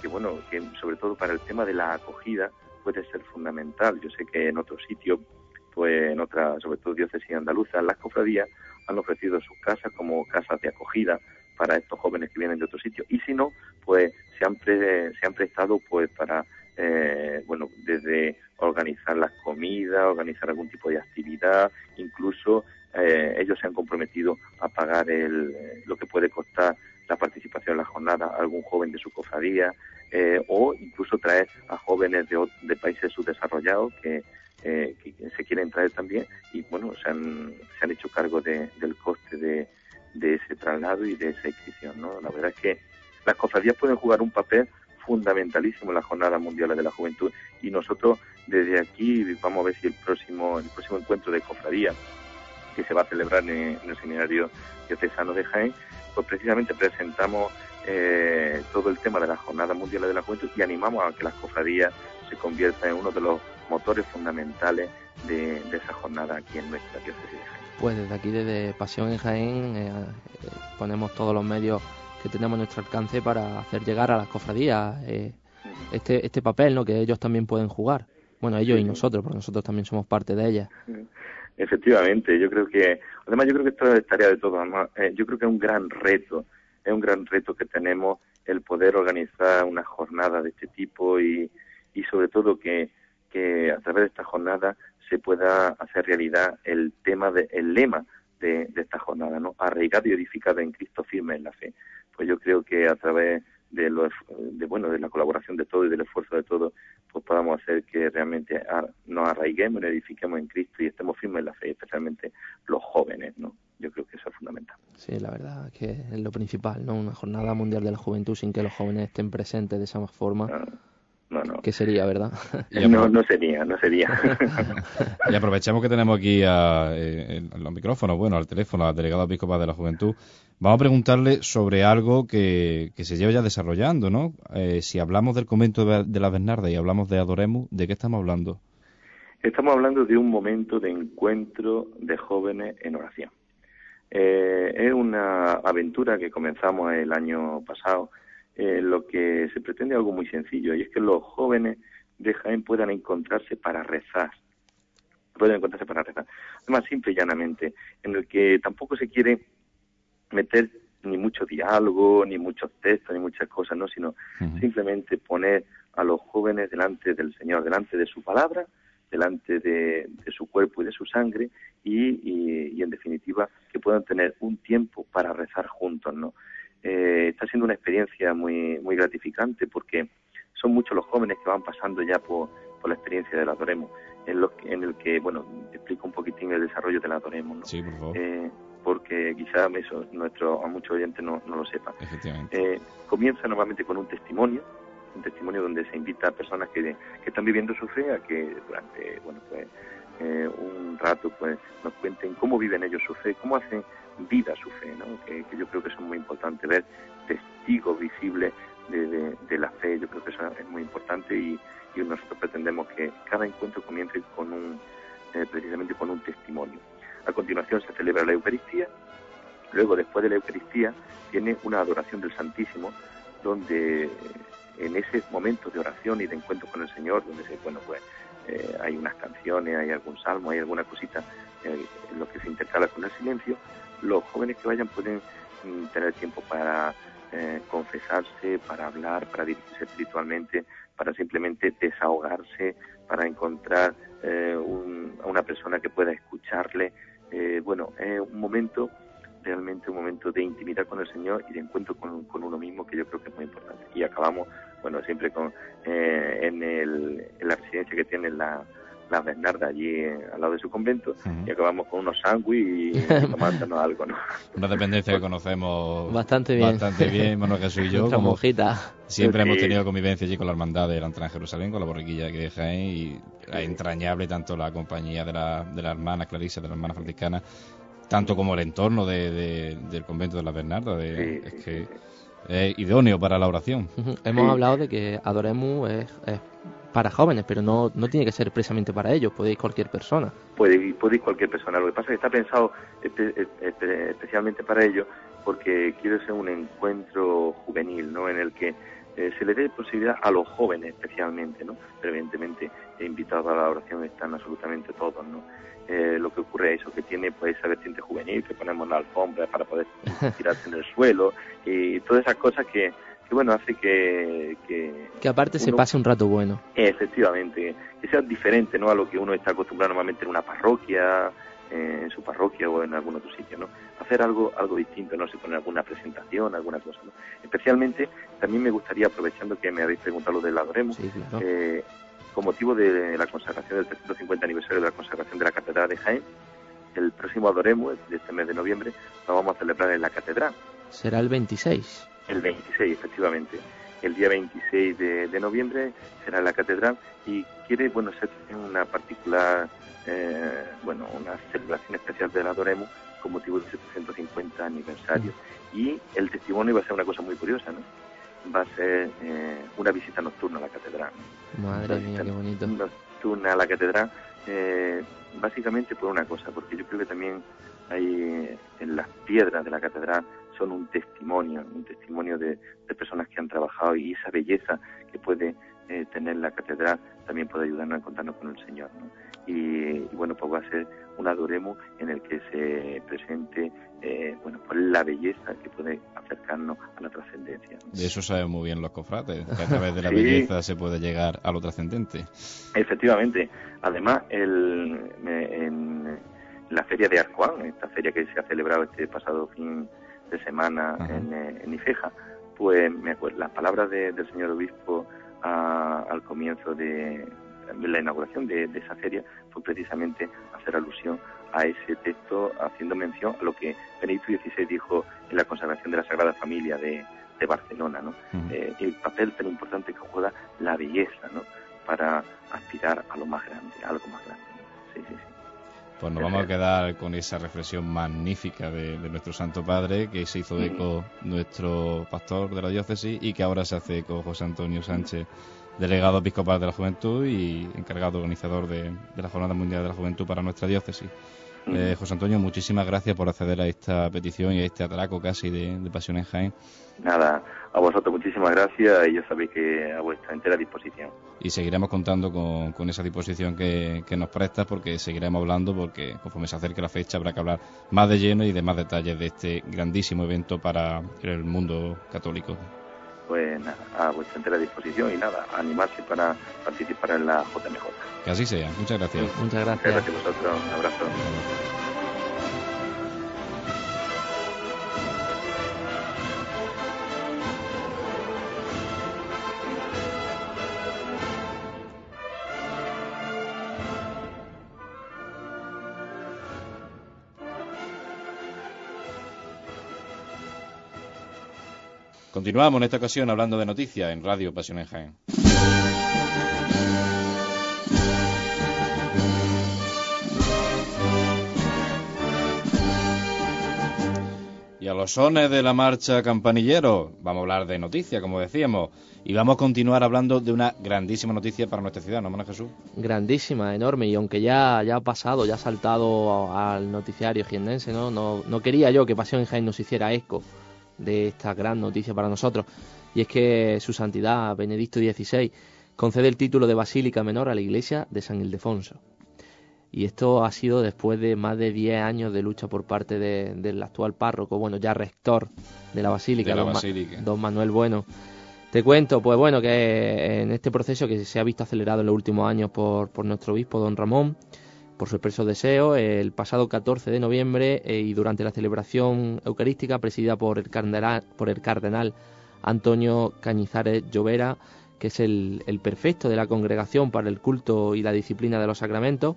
que, bueno, que sobre todo para el tema de la acogida puede ser fundamental. Yo sé que en otros sitios, pues en otras, sobre todo diócesis andaluzas, las cofradías han ofrecido sus casas como casas de acogida para estos jóvenes que vienen de otros sitios. Y si no, pues se han, se han prestado pues para, eh, bueno, desde organizar las comidas, organizar algún tipo de actividad, incluso eh, ellos se han comprometido a pagar el, lo que puede costar la participación en la jornada a algún joven de su cofradía eh, o incluso traer a jóvenes de, de países subdesarrollados que, eh, que, se quieren traer también y bueno, se han, se han hecho cargo de, del coste de, de ese traslado y de esa. ¿no? La verdad es que las cofradías pueden jugar un papel fundamentalísimo en la Jornada Mundial de la Juventud y nosotros desde aquí vamos a ver si el próximo el próximo encuentro de cofradías que se va a celebrar en, el seminario diocesano de Jaén, pues precisamente presentamos eh, todo el tema de la Jornada Mundial de la Juventud y animamos a que las cofradías se conviertan en uno de los motores fundamentales de, esa jornada aquí en nuestra diócesis de Jaén. Pues desde aquí, desde Pasión en Jaén, eh, eh, ponemos todos los medios que tenemos a nuestro alcance para hacer llegar a las cofradías este, este papel ¿no? que ellos también pueden jugar. Bueno, ellos y nosotros, porque nosotros también somos parte de ellas. Efectivamente, yo creo que, además yo creo que esto es tarea de todos, eh, yo creo que es un gran reto, es un gran reto que tenemos el poder organizar una jornada de este tipo y, y sobre todo que, que a través de esta jornada se pueda hacer realidad el tema, de, el lema de, de esta jornada, ¿no? Arraigado y edificado en Cristo firme en la fe. Pues yo creo que a través de, los, de, bueno, de la colaboración de todos y del esfuerzo de todos, pues podamos hacer que realmente nos arraiguemos, nos edifiquemos en Cristo y estemos firmes en la fe, especialmente los jóvenes, ¿no? Yo creo que eso es fundamental. Sí, la verdad que es lo principal, ¿no? Una jornada mundial de la juventud sin que los jóvenes estén presentes de esa forma. Ah. No, no. ¿Qué sería, verdad? no, no sería, no sería. y aprovechamos que tenemos aquí a, eh, los micrófonos, bueno, al teléfono, al delegado episcopal de la juventud. Vamos a preguntarle sobre algo que, que se lleva ya desarrollando, ¿no? Eh, si hablamos del convento de, la Bernarda y hablamos de Adoremos, ¿de qué estamos hablando? Estamos hablando de un momento de encuentro de jóvenes en oración. Eh, es una aventura que comenzamos el año pasado eh, lo que se pretende algo muy sencillo, y es que los jóvenes de Jaén puedan encontrarse para rezar, pueden encontrarse para rezar, más simple y llanamente, en el que tampoco se quiere meter ni mucho diálogo, ni muchos textos, ni muchas cosas, ¿no? Sino simplemente poner a los jóvenes delante del Señor, delante de su palabra, delante de, su cuerpo y de su sangre y, en definitiva que puedan tener un tiempo para rezar juntos, ¿no? Eh, está siendo una experiencia muy muy gratificante porque son muchos los jóvenes que van pasando ya por, la experiencia del Adoremos, en, lo, en el que, bueno, explico un poquitín el desarrollo del Adoremos, ¿no? Sí, por favor. Eh, porque quizá eso nuestro, a muchos oyentes no, no lo sepan. Eh, comienza normalmente con un testimonio, un testimonio donde se invita a personas que, que están viviendo su fe a que durante bueno pues eh, un rato pues nos cuenten cómo viven ellos su fe, cómo hacen vida su fe, ¿no? que, yo creo que eso es muy importante, ver testigos visibles de, la fe, yo creo que eso es muy importante y, y nosotros pretendemos que cada encuentro comience con un, eh, precisamente con un testimonio. A continuación se celebra la Eucaristía, luego después de la Eucaristía tiene una adoración del Santísimo, donde en ese momento de oración y de encuentro con el Señor, donde se, bueno, pues eh, hay unas canciones, hay algún salmo, hay alguna cosita eh, en lo que se intercala con el silencio, los jóvenes que vayan pueden mm, tener tiempo para eh, confesarse, para hablar, para dirigirse espiritualmente, para simplemente desahogarse, para encontrar a una persona que pueda escucharle. bueno, es un momento realmente un momento de intimidad con el Señor y de encuentro con, uno mismo que yo creo que es muy importante. Y acabamos, bueno, siempre con eh, en, el, en la residencia que tiene la, la Bernarda allí eh, al lado de su convento y acabamos con unos sándwiches y tomándonos algo, ¿no? Una dependencia que conocemos bastante bien, bastante bien Manuel Jesús y yo. como Siempre hemos tenido convivencia allí con la hermandad de la entrada en Jerusalén, con la borriquilla que deja ahí y es entrañable tanto la compañía de la, de la hermana Clarisa, de la hermana franciscana, tanto como el entorno de, del convento de la Bernarda. De, es que es idóneo para la oración. Hemos hablado de que Adoremos es, para jóvenes, pero no, no tiene que ser precisamente para ellos, puede ir cualquier persona. Puede, puede ir cualquier persona, lo que pasa es que está pensado especialmente para ellos porque quiere ser un encuentro juvenil, ¿no? En el que eh, se le dé posibilidad a los jóvenes especialmente, ¿no? Pero evidentemente invitados a la oración están absolutamente todos, ¿no? Eh, lo que ocurre es eso que tiene pues esa vertiente juvenil que ponemos la alfombra para poder tirarse en el suelo y todas esas cosas que, bueno hace que que, aparte se pase un rato bueno efectivamente que sea diferente no a lo que uno está acostumbrado normalmente en una parroquia eh, en su parroquia o en algún otro sitio no hacer algo algo distinto no se pone alguna presentación alguna cosa ¿no? especialmente también me gustaría aprovechando que me habéis preguntado lo del adoremos eh, con motivo de la consagración del 350 aniversario de la consagración de la Catedral de Jaén. El próximo Adoremos, de este mes de noviembre, lo vamos a celebrar en la Catedral. ¿Será el 26? El 26, efectivamente. El día 26 de, noviembre será en la Catedral y quiere, bueno, ser una particular, eh, bueno, una celebración especial del Adoremos con motivo del 750 aniversario. Y el testimonio va a ser una cosa muy curiosa, ¿no? va a ser eh, una visita nocturna a la catedral. Madre mía, qué bonito. Nocturna a la catedral, eh, básicamente por una cosa, porque yo creo que también hay en las piedras de la catedral son un testimonio, un testimonio de, personas que han trabajado y esa belleza que puede tener la catedral también puede ayudarnos a encontrarnos con el Señor. ¿no? y, bueno, pues va a ser un adoremo en el que se presente eh, bueno, pues la belleza que puede acercarnos a la trascendencia. De eso saben muy bien los cofrates, que a través de la belleza se puede llegar a lo trascendente. Efectivamente. Además, el, en la feria de Arcoán, esta feria que se ha celebrado este pasado fin de semana en, eh, en, Ifeja, pues me acuerdo, las palabras del señor obispo al comienzo de, la inauguración de, esa feria fue precisamente hacer alusión a ese texto, haciendo mención a lo que Benedicto XVI dijo en la consagración de la Sagrada Familia de, Barcelona, ¿no? Eh, el papel tan importante que juega la belleza, ¿no? Para aspirar a lo más grande, Pues nos vamos a quedar con esa reflexión magnífica de, nuestro Santo Padre, que se hizo eco nuestro pastor de la diócesis y que ahora se hace eco José Antonio Sánchez delegado episcopal de la juventud y encargado organizador de, la Jornada Mundial de la Juventud para nuestra diócesis. Eh, José Antonio, muchísimas gracias por acceder a esta petición y a este atraco casi de, de Pasión en Jaén. Nada, a vosotros muchísimas gracias y ya sabéis que a vuestra entera disposición. Y seguiremos contando con, esa disposición que, nos prestas porque seguiremos hablando porque conforme se acerque la fecha habrá que hablar más de lleno y de más detalles de este grandísimo evento para el mundo católico. Pues nada, a vuestra entera disposición y nada, animarse para participar en la JMJ. Que así sea. Muchas gracias. Muchas gracias. Gracias a vosotros. Un abrazo. Continuamos en esta ocasión hablando de noticias en Radio Pasión en Jaén. Y a los sones de la marcha campanillero, vamos a hablar de noticias, como decíamos, y vamos a continuar hablando de una grandísima noticia para nuestra ciudad, ¿no, Jesús? Grandísima, enorme, y aunque ya, ya ha pasado, ya ha saltado al noticiario jiennense, ¿no? No, no quería yo que Pasión en Jaén nos hiciera eco de esta gran noticia para nosotros, y es que Su Santidad Benedicto XVI concede el título de Basílica Menor a la iglesia de San Ildefonso. Y esto ha sido después de más de 10 años de lucha por parte del actual párroco, bueno, ya rector de la Basílica, don, Manuel Bueno. Te cuento, pues bueno, que en este proceso que se ha visto acelerado en los últimos años por, por nuestro obispo, don Ramón, por su expreso deseo, el pasado 14 de noviembre eh, y durante la celebración eucarística presidida por el cardenal, por el cardenal Antonio Cañizares Llovera, que es el, perfecto de la congregación para el culto y la disciplina de los sacramentos,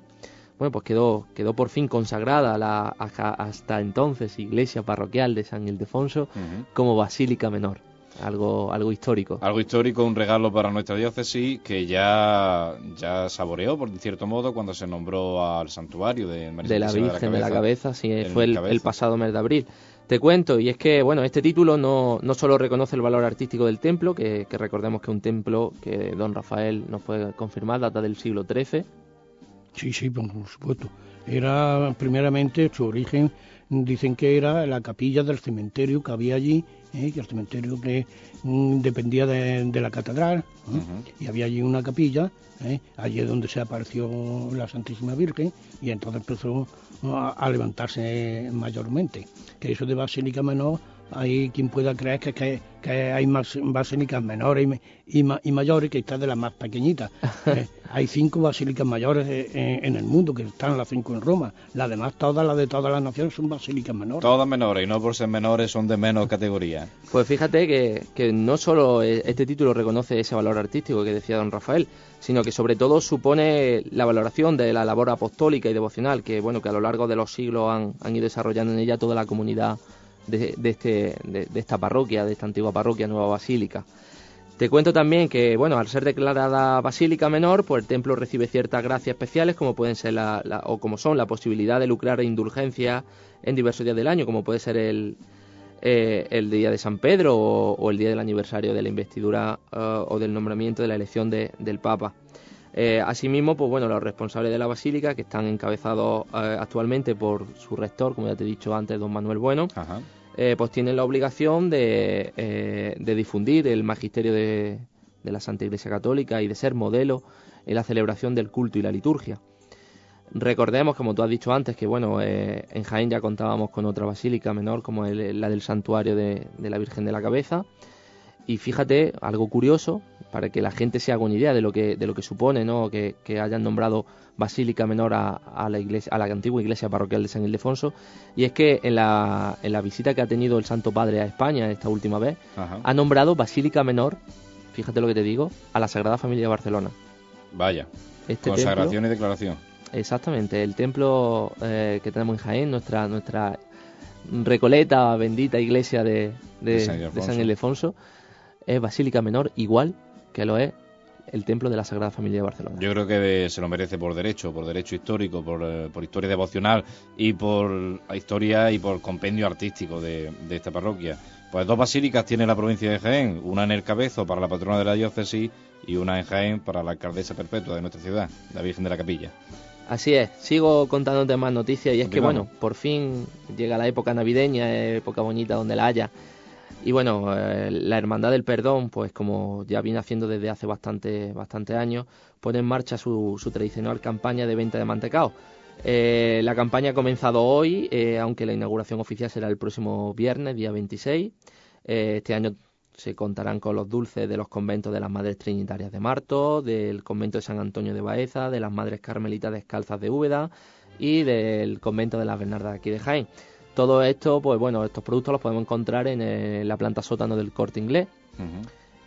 bueno, pues quedó, quedó por fin consagrada la hasta entonces iglesia parroquial de San Ildefonso como basílica menor algo, algo histórico. Algo histórico, un regalo para nuestra diócesis que ya, ya saboreó, por cierto modo, cuando se nombró al santuario de De la Virgen de la Cabeza, sí, fue el, pasado mes de abril. Te cuento, y es que, bueno, este título no, no solo reconoce el valor artístico del templo, que, que recordemos que un templo que don Rafael nos puede confirmar, data del siglo XIII. Sí, sí, por supuesto. Era primeramente su origen dicen que era la capilla del cementerio que había allí, ¿eh? que el cementerio que mm, dependía de, la catedral, y había allí una capilla, ¿eh? allí es donde se apareció la Santísima Virgen, y entonces empezó a, levantarse mayormente. Que eso de Basílica Menor hay quien pueda creer que, hay más basílicas menores y, mayores que están de las más pequeñitas. Eh, hay cinco basílicas mayores eh, en, el mundo, que están las cinco en Roma. Las demás, todas las de todas las naciones, son basílicas menores. Todas menores, y no por ser menores son de menos categoría. Pues fíjate que, que no solo e, este título reconoce ese valor artístico que decía don Rafael, sino que sobre todo supone la valoración de la labor apostólica y devocional que, bueno, que a lo largo de los siglos han, han ido desarrollando en ella toda la comunidad de, este, de, esta parroquia, de esta antigua parroquia Nueva Basílica. Te cuento también que, bueno, al ser declarada basílica menor, pues el templo recibe ciertas gracias especiales, como pueden ser la, o como son la posibilidad de lucrar indulgencia en diversos días del año, como puede ser el, eh, el día de San Pedro o, el día del aniversario de la investidura eh, o del nombramiento de la elección del Papa. Eh, asimismo, pues bueno, los responsables de la basílica, que están encabezados eh, actualmente por su rector, como ya te he dicho antes, don Manuel Bueno, eh, pues tienen la obligación de, difundir el magisterio de, la Santa Iglesia Católica y de ser modelo en la celebración del culto y la liturgia. Recordemos, como tú has dicho antes, que bueno, en Jaén ya contábamos con otra basílica menor, como la del santuario de la Virgen de la Cabeza, y fíjate, algo curioso, para que la gente se haga una idea de lo que, de lo que supone ¿no? que, hayan nombrado Basílica Menor a, la iglesia, a la antigua iglesia parroquial de San Ildefonso, y es que en la, en la visita que ha tenido el Santo Padre a España esta última vez, ha nombrado Basílica Menor, fíjate lo que te digo, a la Sagrada Familia de Barcelona. Vaya, este consagración y declaración. Exactamente, el templo eh, que tenemos en Jaén, nuestra, nuestra recoleta, bendita iglesia de, de, San Ildefonso es Basílica Menor igual que lo es el templo de la Sagrada Familia de Barcelona. Yo creo que se lo merece por derecho, por derecho histórico, por, eh, historia devocional y por historia y por compendio artístico de, esta parroquia. Pues dos basílicas tiene la provincia de Jaén, una en el Cabezo para la patrona de la diócesis y una en Jaén para la alcaldesa perpetua de nuestra ciudad, la Virgen de la Capilla. Así es, sigo contándote más noticias y es que bueno, por fin llega la época navideña, época bonita donde la haya. Y bueno, eh, la Hermandad del Perdón, pues como ya viene haciendo desde hace bastante, bastante años, pone en marcha su, tradicional campaña de venta de mantecao. Eh, la campaña ha comenzado hoy, eh, aunque la inauguración oficial será el próximo viernes, día 26. Eh, este año se contarán con los dulces de los conventos de las Madres Trinitarias de Marto, del convento de San Antonio de Baeza, de las Madres Carmelitas Descalzas de Úbeda y del convento de las Bernardas aquí de Jaén. Todo esto, pues bueno, estos productos los podemos encontrar en eh, la planta sótano del Corte Inglés.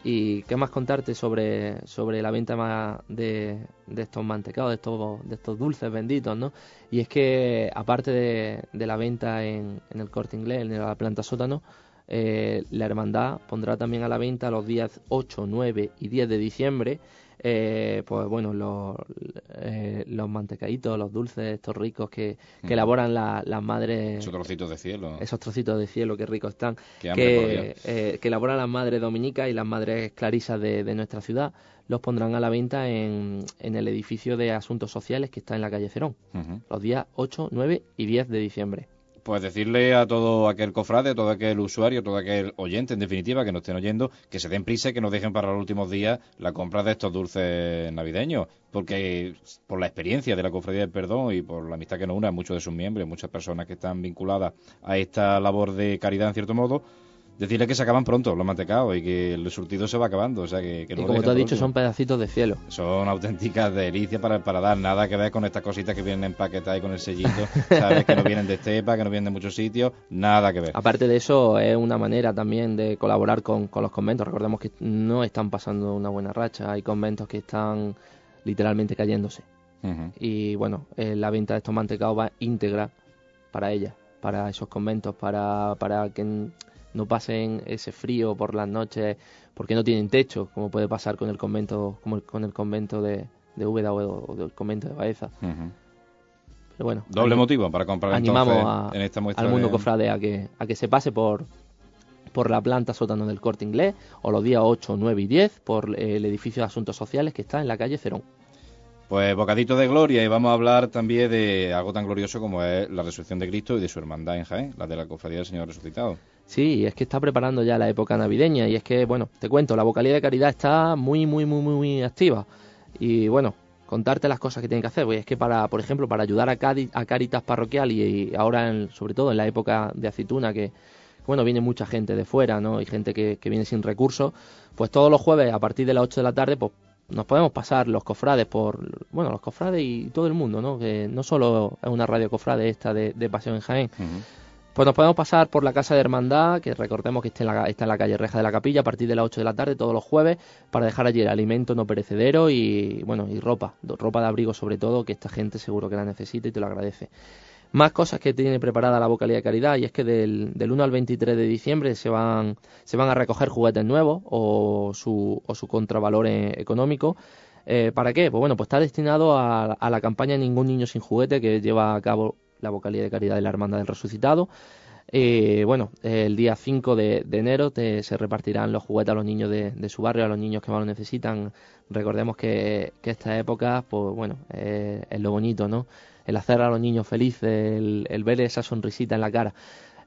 ¿Y qué más contarte sobre, sobre la venta más de, de estos mantecados, de estos, de estos dulces benditos, ¿no? Y es que, aparte de, de la venta en, en el corte inglés, en la planta sótano, eh, la hermandad pondrá también a la venta los días 8, 9 y 10 de diciembre, eh, pues bueno, los, eh, los mantecaditos, los dulces, estos ricos que, que Ujú. elaboran la- las madres Esos trocitos de cielo. esos trocitos de cielo que ricos están, Qué que, eh, que elaboran las madres dominicas y las madres clarisas de, de nuestra ciudad, los pondrán a la venta en, en el edificio de asuntos sociales que está en la calle Cerón, los días 8, 9 y 10 de diciembre. Pues decirle a todo aquel cofrade, a todo aquel usuario, a todo aquel oyente, en definitiva, que nos estén oyendo, que se den prisa y que nos dejen para los últimos días la compra de estos dulces navideños. Porque por la experiencia de la Cofradía del Perdón y por la amistad que nos une a muchos de sus miembros, muchas personas que están vinculadas a esta labor de caridad, en cierto modo, decirle que se acaban pronto los mantecados y que el surtido se va acabando. O sea, que, que no y como tú has dicho, último. son pedacitos de cielo. Son auténticas delicias para, para dar nada que ver con estas cositas que vienen empaquetadas y con el sellito, ¿sabes? que no vienen de Estepa, que no vienen de muchos sitios, nada que ver. Aparte de eso, es una manera también de colaborar con, con los conventos. Recordemos que no están pasando una buena racha, hay conventos que están literalmente cayéndose. Y bueno, eh, la venta de estos mantecados va íntegra para ellas, para esos conventos, para, para que no pasen ese frío por las noches porque no tienen techo, como puede pasar con el convento, como el- con el convento de, de Úbeda o, del convento de Baeza. Pero bueno, Doble motivo para comprar animamos entonces a- en esta muestra al mundo de- cofrade a que, a que se pase por por la planta sótano del corte inglés o los días 8, 9 y 10 por eh, el edificio de asuntos sociales que está en la calle Cerón. Pues bocadito de gloria y vamos a hablar también de algo tan glorioso como es la resurrección de Cristo y de su hermandad en Jaén, la de la Cofradía del Señor Resucitado. Sí, es que está preparando ya la época navideña y es que, bueno, te cuento, la vocalía de caridad está muy, muy, muy, muy, activa. Y bueno, contarte las cosas que tienen que hacer, pues es que para, por ejemplo, para ayudar a, Caritas Parroquial y, ahora, en- sobre todo en la época de aceituna, que, bueno, viene mucha gente de fuera, ¿no? Y gente que, que viene sin recursos, pues todos los jueves a partir de las 8 de la tarde, pues nos podemos pasar los cofrades por, bueno, los cofrades y todo el mundo, ¿no? Que no solo es una radio cofrade esta de, de Pasión en Jaén. Pues nos podemos pasar por la Casa de Hermandad, que recordemos que está en, la, está en la calle Reja de la Capilla a partir de las 8 de la tarde todos los jueves, para dejar allí el alimento no perecedero y bueno y ropa, ropa de abrigo sobre todo, que esta gente seguro que la necesita y te lo agradece. Más cosas que tiene preparada la vocalía de caridad y es que del, del 1 al 23 de diciembre se van, se van a recoger juguetes nuevos o su, o su contravalor eh, económico. Eh, ¿Para qué? Pues bueno, pues está destinado a, a la campaña Ningún Niño Sin Juguete que lleva a cabo la vocalía de caridad de la Hermandad del Resucitado. Eh, bueno, el día 5 de, enero te- se repartirán los juguetes a los niños de, su barrio, a los niños que más lo necesitan. Recordemos que, que esta época, pues bueno, eh, es lo bonito, ¿no? El hacer a los niños felices, el, el ver esa sonrisita en la cara.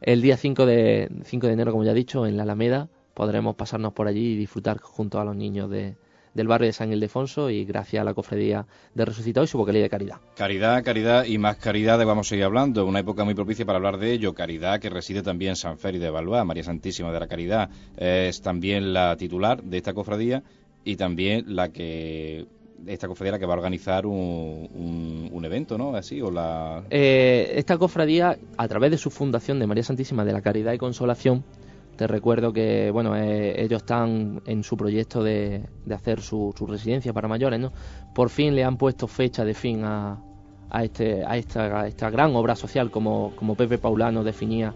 El día 5 de, 5 de enero, como ya he dicho, en la Alameda podremos pasarnos por allí y disfrutar junto a los niños de, del barrio de San Ildefonso y gracias a la cofradía de Resucitado y su vocalía de caridad. Caridad, caridad y más caridad de vamos a seguir hablando. Una época muy propicia para hablar de ello. Caridad que reside también en San Feri de Valois, María Santísima de la Caridad. Es también la titular de esta cofradía y también la que esta cofradía la que va a organizar un, un, un evento, ¿no? Así o la Eh, esta cofradía, a través de su fundación de María Santísima de la Caridad y Consolación, te recuerdo que bueno eh, ellos están en su proyecto de, de hacer su, su residencia para mayores, ¿no? Por fin le han puesto fecha de fin a, a, este, a, esta, esta gran obra social como, como Pepe Paulano definía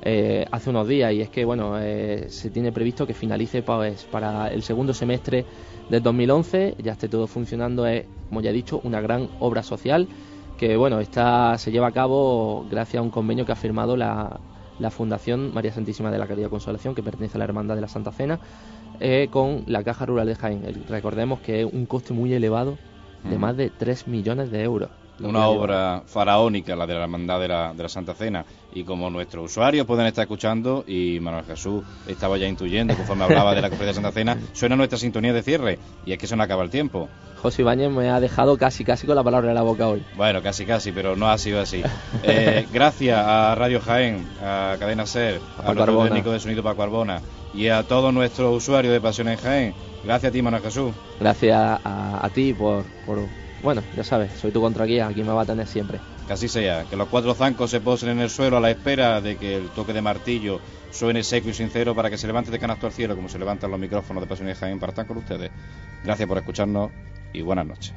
eh, hace unos días y es que bueno eh, se tiene previsto que finalice pues, para el segundo semestre del 2011 ya esté todo funcionando es como ya he dicho una gran obra social que bueno está se lleva a cabo gracias a un convenio que ha firmado la, la Fundación María Santísima de la Caridad Consolación que pertenece a la Hermandad de la Santa Cena eh, con la Caja Rural de Jaén. Recordemos que es un coste muy elevado de más de 3 millones de euros una obra faraónica, la de la Hermandad de la, de la Santa Cena. Y como nuestros usuarios pueden estar escuchando, y Manuel Jesús estaba ya intuyendo conforme hablaba de la Cofradía de Santa Cena, suena nuestra sintonía de cierre. Y es que se nos acaba el tiempo. José Ibáñez me ha dejado casi casi con la palabra en la boca hoy. Bueno, casi casi, pero no ha sido así. Eh, gracias a Radio Jaén, a Cadena Ser, a, a nuestro técnico de sonido Paco Arbona y a todos nuestros usuarios de Pasión en Jaén. Gracias a ti, Manuel Jesús. Gracias a, a ti por, por, bueno, ya sabes, soy tu contraguía, aquí me va a tener siempre. Que así sea, que los cuatro zancos se posen en el suelo a la espera de que el toque de martillo suene seco y sincero para que se levante de canasto al cielo como se levantan los micrófonos de Pasión en Jaén para estar con ustedes. Gracias por escucharnos y buenas noches.